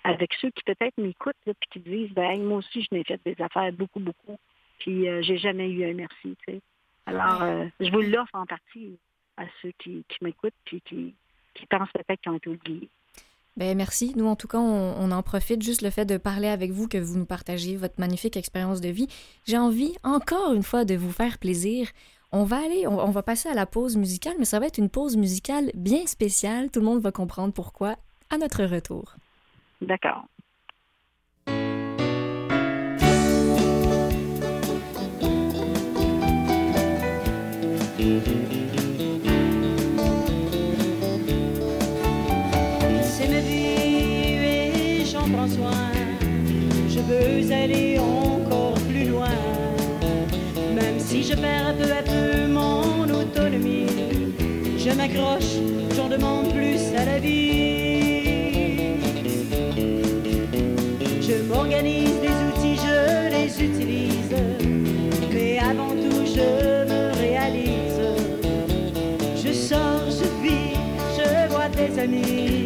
avec ceux qui peut-être m'écoutent et qui disent, ben, moi aussi, je n'ai fait des affaires beaucoup, beaucoup puis euh, j'ai jamais eu un merci. Tu sais. Alors, euh, je vous l'offre en partie à ceux qui, m'écoutent puis qui, qui pensent peut-être qu'ils ont été oubliés. Ben merci. Nous, en tout cas, on, en profite juste le fait de parler avec vous, que vous nous partagez votre magnifique expérience de vie. J'ai envie, encore une fois, de vous faire plaisir. On va aller, on, va passer à la pause musicale, mais ça va être une pause musicale bien spéciale. Tout le monde va comprendre pourquoi à notre retour. D'accord. C'est je perds peu à peu mon autonomie. Je m'accroche, j'en demande plus à la vie. Je m'organise des outils, je les utilise, mais avant tout je me réalise. Je sors, je vis, je vois des amis,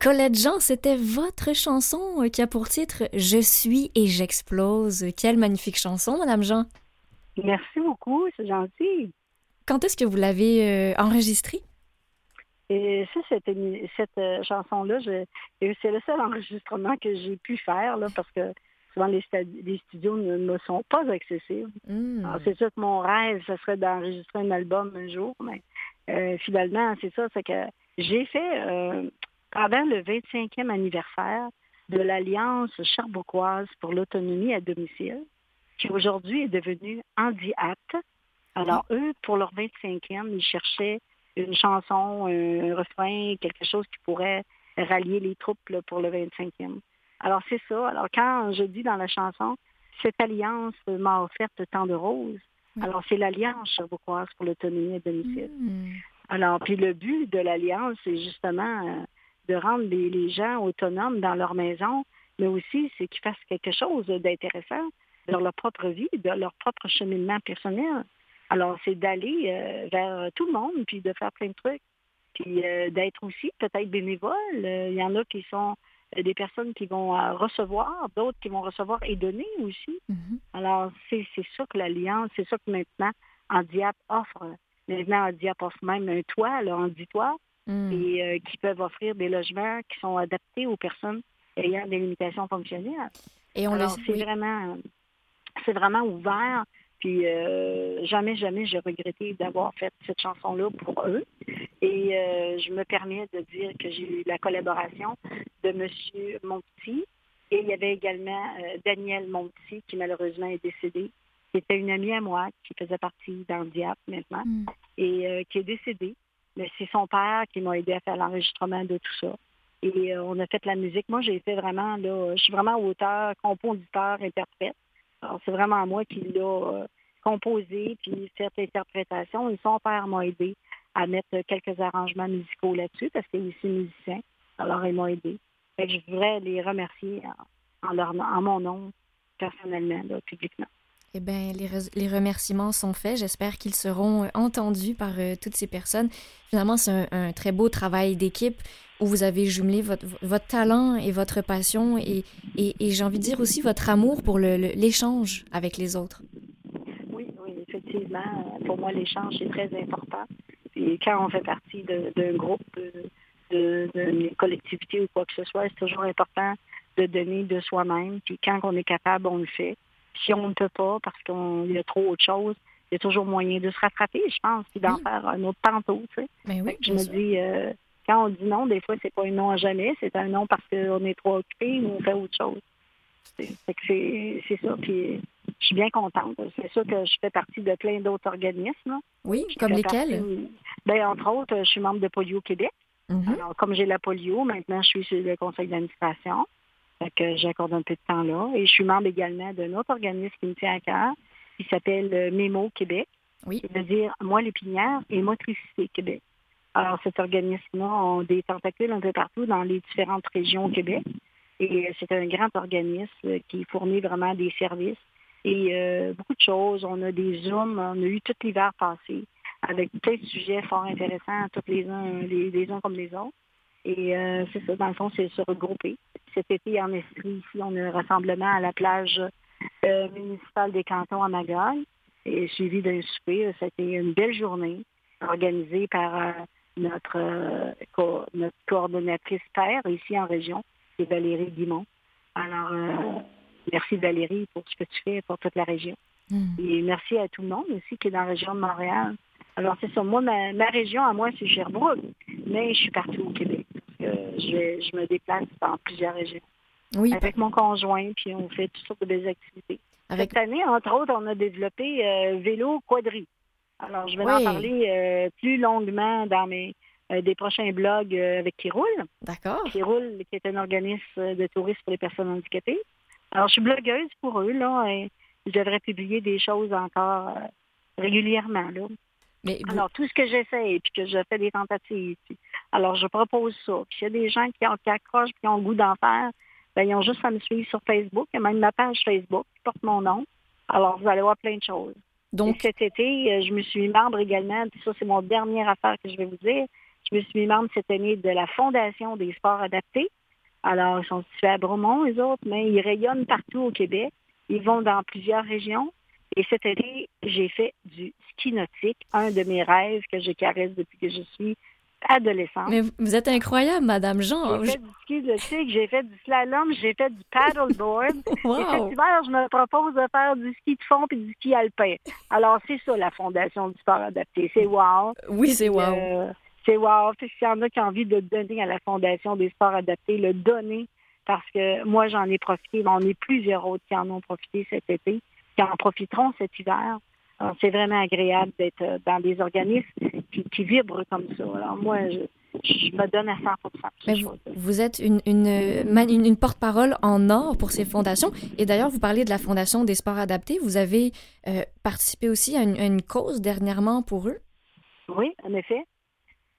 Colette Jean, c'était votre chanson qui a pour titre Je suis et j'explose. Quelle magnifique chanson, Madame Jean. Merci beaucoup, c'est gentil. Quand est-ce que vous l'avez euh, enregistrée? Et ça, cette, cette euh, chanson-là, c'est le seul enregistrement que j'ai pu faire, là, parce que souvent les, studios ne me sont pas accessibles. Hmm. C'est sûr que mon rêve, ce serait d'enregistrer un album un jour, mais euh, finalement, c'est ça, c'est que j'ai fait euh, pendant le 25e anniversaire de l'Alliance charbouquoise pour l'autonomie à domicile, qui aujourd'hui est devenue Handiat. Alors, eux, pour leur 25e, ils cherchaient une chanson, un refrain, quelque chose qui pourrait rallier les troupes là, pour le 25e. Alors, c'est ça. Alors, quand je dis dans la chanson, cette alliance m'a offert tant de roses, Oui. alors c'est l'Alliance charbouquoise pour l'autonomie à domicile. Hmm. Alors, puis le but de l'Alliance, c'est justement euh, de rendre les, les gens autonomes dans leur maison, mais aussi c'est qu'ils fassent quelque chose d'intéressant dans leur propre vie, de leur propre cheminement personnel. Alors, c'est d'aller euh, vers tout le monde, puis de faire plein de trucs, puis euh, d'être aussi peut-être bénévole. Euh, Il y en a qui sont des personnes qui vont recevoir, d'autres qui vont recevoir et donner aussi. Mhm. Alors, c'est ça que l'Alliance, c'est ça que maintenant Handiap offre. Maintenant, Handiap offre même un toit, là, Handi-toit, Hmm. et euh, qui peuvent offrir des logements qui sont adaptés aux personnes ayant des limitations fonctionnelles. Et on le Alors, c'est oui. vraiment, c'est vraiment ouvert. Puis euh, jamais, jamais j'ai regretté d'avoir fait cette chanson-là pour eux. Et euh, je me permets de dire que j'ai eu la collaboration de Monsieur Monti. Et il y avait également euh, Daniel Monti, qui malheureusement est décédé. C'était une amie à moi qui faisait partie d'Andiap maintenant Hmm. et qui est décédé. Mais c'est son père qui m'a aidé à faire l'enregistrement de tout ça. Et euh, on a fait la musique. Moi, j'ai fait vraiment, là, je suis vraiment auteur, compositeur, interprète. Alors, c'est vraiment moi qui l'a euh, composer puis faire l'interprétation. Et son père m'a aidé à mettre quelques arrangements musicaux là-dessus parce qu'il est aussi musicien. Alors, il m'a aidé. je voudrais les remercier en, leur, en mon nom, personnellement, publiquement. Eh bien, les, remerciements sont faits. J'espère qu'ils seront euh, entendus par euh, toutes ces personnes. Finalement, c'est un, très beau travail d'équipe où vous avez jumelé votre, votre talent et votre passion et, et, j'ai envie de dire aussi votre amour pour l'échange avec les autres. Oui, oui, effectivement. Pour moi, l'échange est très important. Et quand on fait partie d'un groupe, d'une collectivité ou quoi que ce soit, c'est toujours important de donner de soi-même. Puis quand on est capable, on le fait. Si on ne peut pas parce qu'il y a trop autre chose, il y a toujours moyen de se rattraper, je pense, puis d'en faire un autre tantôt. Tu sais. Ben oui, je me dis, euh, quand on dit non, des fois, c'est pas un non à jamais, c'est un non parce qu'on est trop occupé ou on fait autre chose. C'est ça. Puis je suis bien contente. C'est sûr que je fais partie de plein d'autres organismes. Oui, comme lesquels? ben, entre autres, je suis membre de Polio Québec. Mm-hmm. Alors, comme j'ai la polio, maintenant, je suis sur le conseil d'administration. Que j'accorde un peu de temps là. Et je suis membre également d'un autre organisme qui me tient à cœur, qui s'appelle euh, MEMO Québec. Oui. C'est-à-dire Moi l'épinière et Motricité Québec. Alors, cet organisme-là a des tentacules un peu partout dans les différentes régions au Québec. Et c'est un grand organisme qui fournit vraiment des services et euh, beaucoup de choses. On a des Zooms, on a eu tout l'hiver passé avec plein de sujets fort intéressants, tous les uns, les, uns comme les autres. Et euh, c'est ça, dans le fond, c'est se regrouper. Cet été, en Estrie, ici, on a un rassemblement à la plage euh, municipale des cantons à Magog, et suivi d'un souper. C'était une belle journée organisée par notre, notre coordonnatrice père ici en région, c'est Valérie Guimont. Alors, merci Valérie pour ce que tu fais pour toute la région. Hmm. Et merci à tout le monde aussi qui est dans la région de Montréal. Alors, c'est ça. Moi, ma, région à moi, c'est Sherbrooke, mais je suis partout au Québec. Je, je me déplace dans plusieurs régions. Oui. Avec mon conjoint, puis on fait toutes sortes de belles activités. Cette année, entre autres, on a développé euh, vélo quadri. Alors, je vais en parler euh, plus longuement dans mes euh, des prochains blogs avec Qui roule. D'accord. Qui roule, qui est un organisme de tourisme pour les personnes handicapées. Alors, je suis blogueuse pour eux, là, et je devrais publier des choses encore régulièrement, là. Mais Alors, tout ce que j'essaie, puis que je fais des tentatives, alors je propose ça. Puis il y a des gens qui, ont, qui accrochent, qui ont le goût d'en faire, ben, ils ont juste à me suivre sur Facebook. Il y a même ma page Facebook qui porte mon nom. Alors, vous allez voir plein de choses. Donc, cet été, euh, je me suis membre également, puis ça, c'est mon dernière affaire que je vais vous dire. Je me suis membre cette année de la Fondation des sports adaptés. Alors, ils sont situés à Bromont, les autres, mais ils rayonnent partout au Québec. Ils vont dans plusieurs régions. Et cet été, j'ai fait du ski nautique, un de mes rêves que je caresse depuis que je suis adolescente. Mais vous êtes incroyable, Madame Jean. J'ai fait du ski nautique, j'ai fait du slalom, j'ai fait du paddleboard. wow. Et cet hiver, je me propose de faire du ski de fond et du ski alpin. Alors, c'est ça, la Fondation du sport adapté. C'est wow. Oui, c'est wow. Euh, c'est wow. S'il y en a qui ont envie de donner à la Fondation des sports adaptés, le donner, parce que moi, j'en ai profité, mais on est plusieurs autres qui en ont profité cet été, qui en profiteront cet hiver. C'est vraiment agréable d'être euh, dans des organismes qui, vibrent comme ça. Alors, moi, je, me donne à 100 vous, vous, êtes une, une, une, porte-parole en or pour ces fondations. Et d'ailleurs, vous parlez de la Fondation des sports adaptés. Vous avez euh, participé aussi à une, cause dernièrement pour eux? Oui, en effet.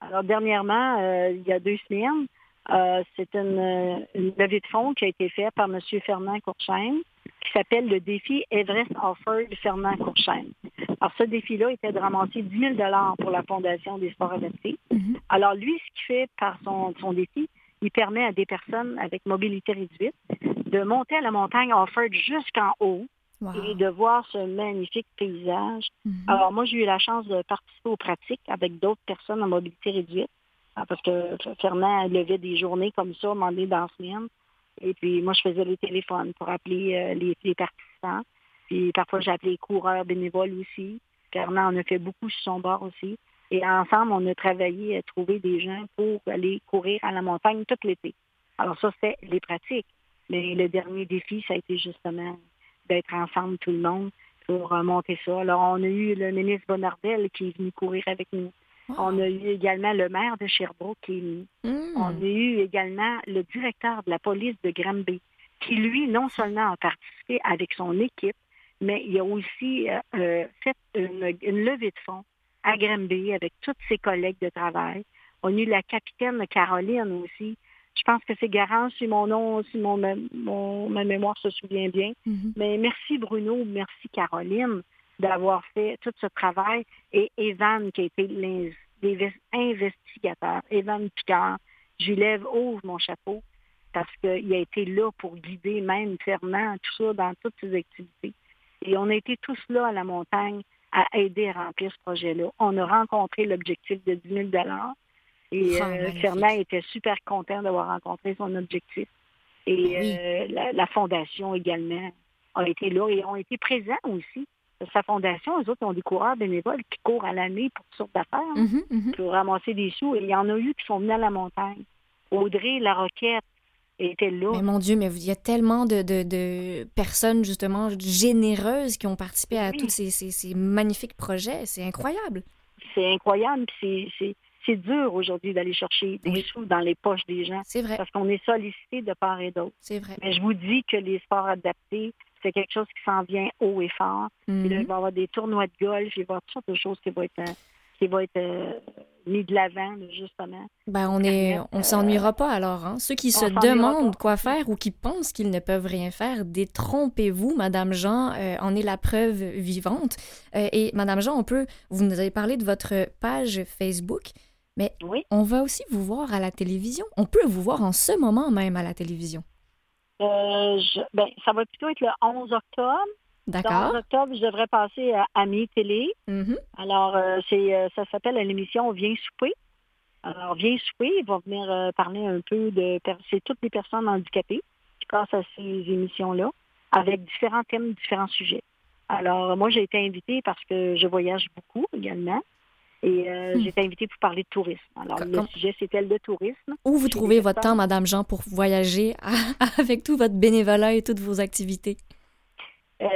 Alors, dernièrement, euh, il y a deux semaines, euh, c'est une, levée de fonds qui a été faite par M. Fernand Courchaine, qui s'appelle le défi Everest Offer de Fernand Courchaine. Alors, ce défi-là était de ramasser 10 000 pour la Fondation des sports adaptés. Mm-hmm. Alors, lui, ce qu'il fait par son, son défi, il permet à des personnes avec mobilité réduite de monter à la montagne Offord jusqu'en haut et de voir ce magnifique paysage. Mhm. Alors moi, j'ai eu la chance de participer aux pratiques avec d'autres personnes en mobilité réduite, parce que Fernand levait des journées comme ça, demandé dans la semaine. Et puis moi, je faisais les téléphones pour appeler euh, les, participants. Puis parfois, appelé les coureurs bénévoles aussi. Fernand en a fait beaucoup sur son bord aussi. Et ensemble, on a travaillé à trouver des gens pour aller courir à la montagne tout l'été. Alors ça, c'est les pratiques. Mais le dernier défi, ça a été justement d'être ensemble tout le monde pour euh, monter ça. Alors, on a eu le ministre Bonardel qui est venu courir avec nous. On a eu également le maire de Sherbrooke qui est. Hmm. On a eu également le directeur de la police de Granby qui, lui, non seulement a participé avec son équipe, mais il a aussi fait une, une, levée de fonds à Granby avec tous ses collègues de travail. On a eu la capitaine Caroline aussi, je pense que c'est garant si mon nom, si mon, ma mémoire se souvient bien. Mm-hmm. Mais merci Bruno, merci Caroline d'avoir fait tout ce travail. Et Evan, qui a été l'investigateur, Evan Picard, je lui lève haut mon chapeau parce qu'il a été là pour guider même Fernand, tout ça, dans toutes ses activités. Et on a été tous là à la montagne à aider à remplir ce projet-là. On a rencontré l'objectif de 10 000 et oh, euh, Fernand était super content d'avoir rencontré son objectif. Et euh, la, fondation également a été là et ont été présents aussi. Sa fondation, eux autres ont des coureurs bénévoles qui courent à l'année pour toutes sortes d'affaires, mm-hmm, mm-hmm. pour ramasser des sous. Et il y en a eu qui sont venus à la montagne. Audrey, la Roquette, était là. Mais mon Dieu, mais il y a tellement de, personnes, justement, généreuses qui ont participé à tous ces, ces, magnifiques projets. C'est incroyable. C'est incroyable. C'est c'est dur aujourd'hui d'aller chercher des sous dans les poches des gens. C'est vrai. Parce qu'on est sollicité de part et d'autre. C'est vrai. Mais je vous dis que les sports adaptés, c'est quelque chose qui s'en vient haut et fort. Mhm. il va y avoir des tournois de golf, il va y avoir toutes sortes de choses qui vont être, euh, qui vont être euh, mis de l'avant, justement. Ben, on est, on euh, s'ennuiera pas alors. Hein? Ceux qui se demandent quoi faire ou qui pensent qu'ils ne peuvent rien faire, détrompez-vous. Madame Jean en est la preuve vivante. et Madame Jean, on peut, vous nous avez parlé de votre page Facebook. Mais on va aussi vous voir à la télévision. On peut vous voir en ce moment même à la télévision. Euh, ben, ça va plutôt être le 11 octobre. D'accord. Le 11 octobre, je devrais passer à Ami Télé. Mm-hmm. Alors, euh, c'est, euh, ça s'appelle l'émission Viens souper. Alors, Viens souper, il va venir parler un peu de... C'est toutes les personnes handicapées qui passent à ces émissions-là avec différents thèmes, différents sujets. Alors, moi, j'ai été invitée parce que je voyage beaucoup également. Et euh, hmm. j'ai été invitée pour parler de tourisme. Alors, le sujet, c'était le tourisme. Où vous trouvez votre temps, Madame Jean, pour voyager avec tout votre bénévolat et toutes vos activités? Euh,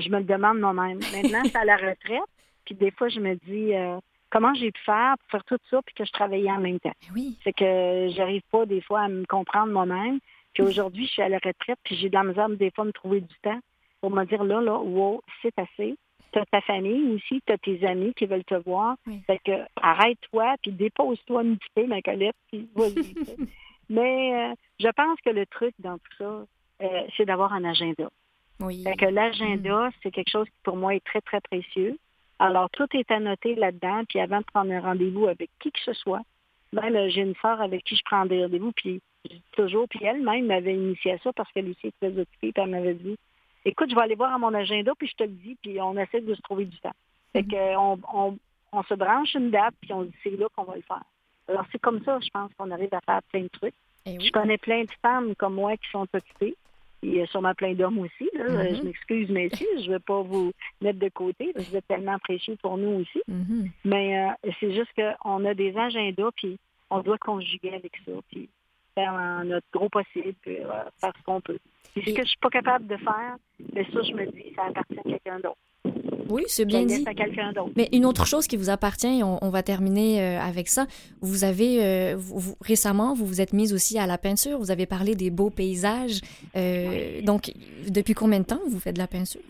je me le demande moi-même. Maintenant, c'est à la retraite. Puis des fois, je me dis euh, comment j'ai pu faire pour faire tout ça puis que je travaillais en même temps? Eh oui. C'est que j'arrive pas des fois à me comprendre moi-même. Puis aujourd'hui, je suis à la retraite puis j'ai de la misère des fois à me trouver du temps pour me dire là, là, wow, c'est assez tu ta famille aussi, tu as tes amis qui veulent te voir. Fait que arrête-toi, puis dépose-toi un petit peu, ma Colette, puis vas-y. Mais euh, je pense que le truc dans tout ça, euh, c'est d'avoir un agenda. Oui. Fait que l'agenda, mm. c'est quelque chose qui pour moi est très, très précieux. Alors, tout est annoté là-dedans, puis avant de prendre un rendez-vous avec qui que ce soit, même j'ai une soeur avec qui je prends des rendez-vous, puis toujours, puis elle-même m'avait initié à ça parce qu'elle aussi est très occupée, puis elle m'avait dit, écoute, je vais aller voir à mon agenda, puis je te le dis, puis on essaie de se trouver du temps. Fait mhm. qu'on on, se branche une date, puis on dit c'est là qu'on va le faire. Alors, c'est comme ça, je pense qu'on arrive à faire plein de trucs. Eh je connais plein de femmes comme moi qui sont occupées. Il y a sûrement plein d'hommes aussi. Mhm. Je m'excuse, messieurs, je ne veux pas vous mettre de côté. vous êtes tellement précieux pour nous aussi. Mhm. Mais euh, c'est juste qu'on a des agendas, puis on doit conjuguer avec ça, puis faire notre gros possible, puis euh, faire ce qu'on peut. C'est ce que je suis pas capable de faire, mais ça, je me dis, ça appartient à quelqu'un d'autre. Oui, c'est bien dit. Mais une autre chose qui vous appartient, on, on va terminer euh, avec ça. Vous avez euh, récemment, vous vous êtes mise aussi à la peinture. Vous avez parlé des beaux paysages. Euh, donc, depuis combien de temps vous faites de la peinture?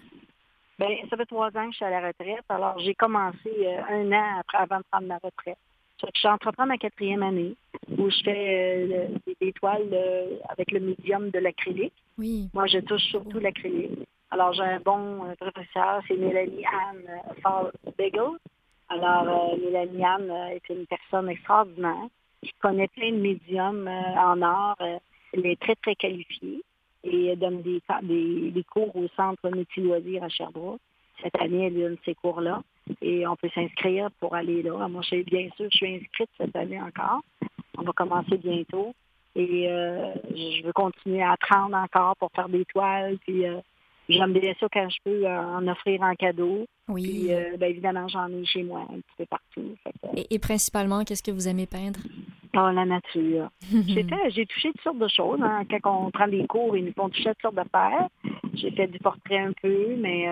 Bien, ça fait trois ans que je suis à la retraite. Alors, j'ai commencé un an après, avant de prendre ma retraite. Je suis en train de ma quatrième année où je fais des, toiles avec le médium de l'acrylique. Oui. Moi, je touche surtout l'acrylique. Alors, j'ai un bon euh, professeur, c'est Mélanie Anne euh, Fall Bagel. Alors, euh, Mélanie Anne est une personne extraordinaire qui connaît plein de médiums en art. elle est très, très qualifiée et elle donne des, des, cours au Centre multi-loisirs à Sherbrooke. Cette année, elle donne ces cours-là et on peut s'inscrire pour aller là. Moi, je, bien sûr, je suis inscrite cette année encore. On va commencer bientôt. Et euh, je veux continuer à apprendre encore pour faire des toiles. Puis euh, j'aime bien ça quand je peux euh, en offrir en cadeau. Oui. Puis ben, évidemment, j'en ai chez moi un petit peu partout. et, principalement, qu'est-ce que vous aimez peindre? Oh, la nature. j'ai touché toutes sortes de choses. Hein. Quand on prend des cours, ils nous font toucher toutes sortes d'affaires. J'ai fait du portrait un peu, mais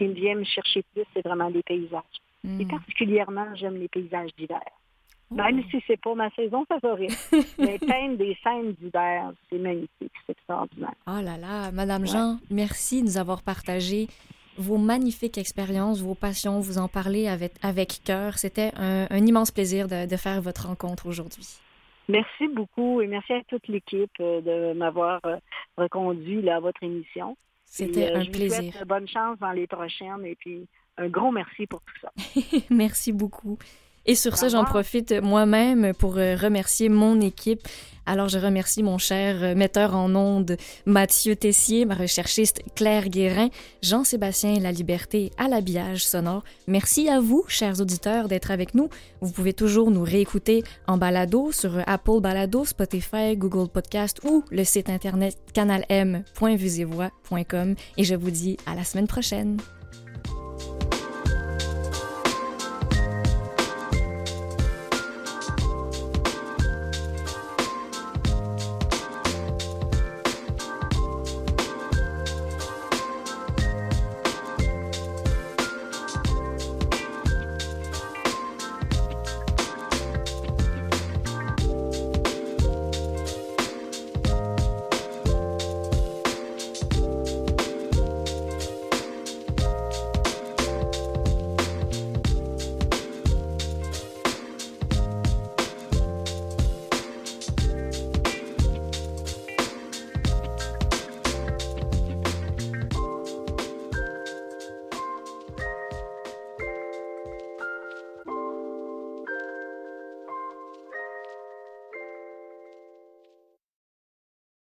qui me vient me chercher plus, c'est vraiment les paysages. Et hmm. particulièrement, j'aime les paysages d'hiver. Même si c'est pas ma saison favorite. mais peindre des scènes d'hiver, c'est magnifique, c'est extraordinaire. Oh là là, Madame Jean, merci de nous avoir partagé vos magnifiques expériences, vos passions, vous en parler avec, avec cœur. C'était un, immense plaisir de, faire votre rencontre aujourd'hui. Merci beaucoup et merci à toute l'équipe euh, de m'avoir euh, reconduit à votre émission. C'était un plaisir. Vous souhaite bonne chance dans les prochaines et puis un gros merci pour tout ça. merci beaucoup. Et sur ce, j'en profite moi-même pour euh, remercier mon équipe. Alors, je remercie mon cher euh, metteur en ondes Mathieu Tessier, ma recherchiste Claire Guérin, Jean-Sébastien La Liberté à l'habillage sonore. Merci à vous, chers auditeurs, d'être avec nous. Vous pouvez toujours nous réécouter en balado sur Apple Balado, Spotify, Google Podcast ou le site internet canalm.vusevoix.com. Et je vous dis à la semaine prochaine.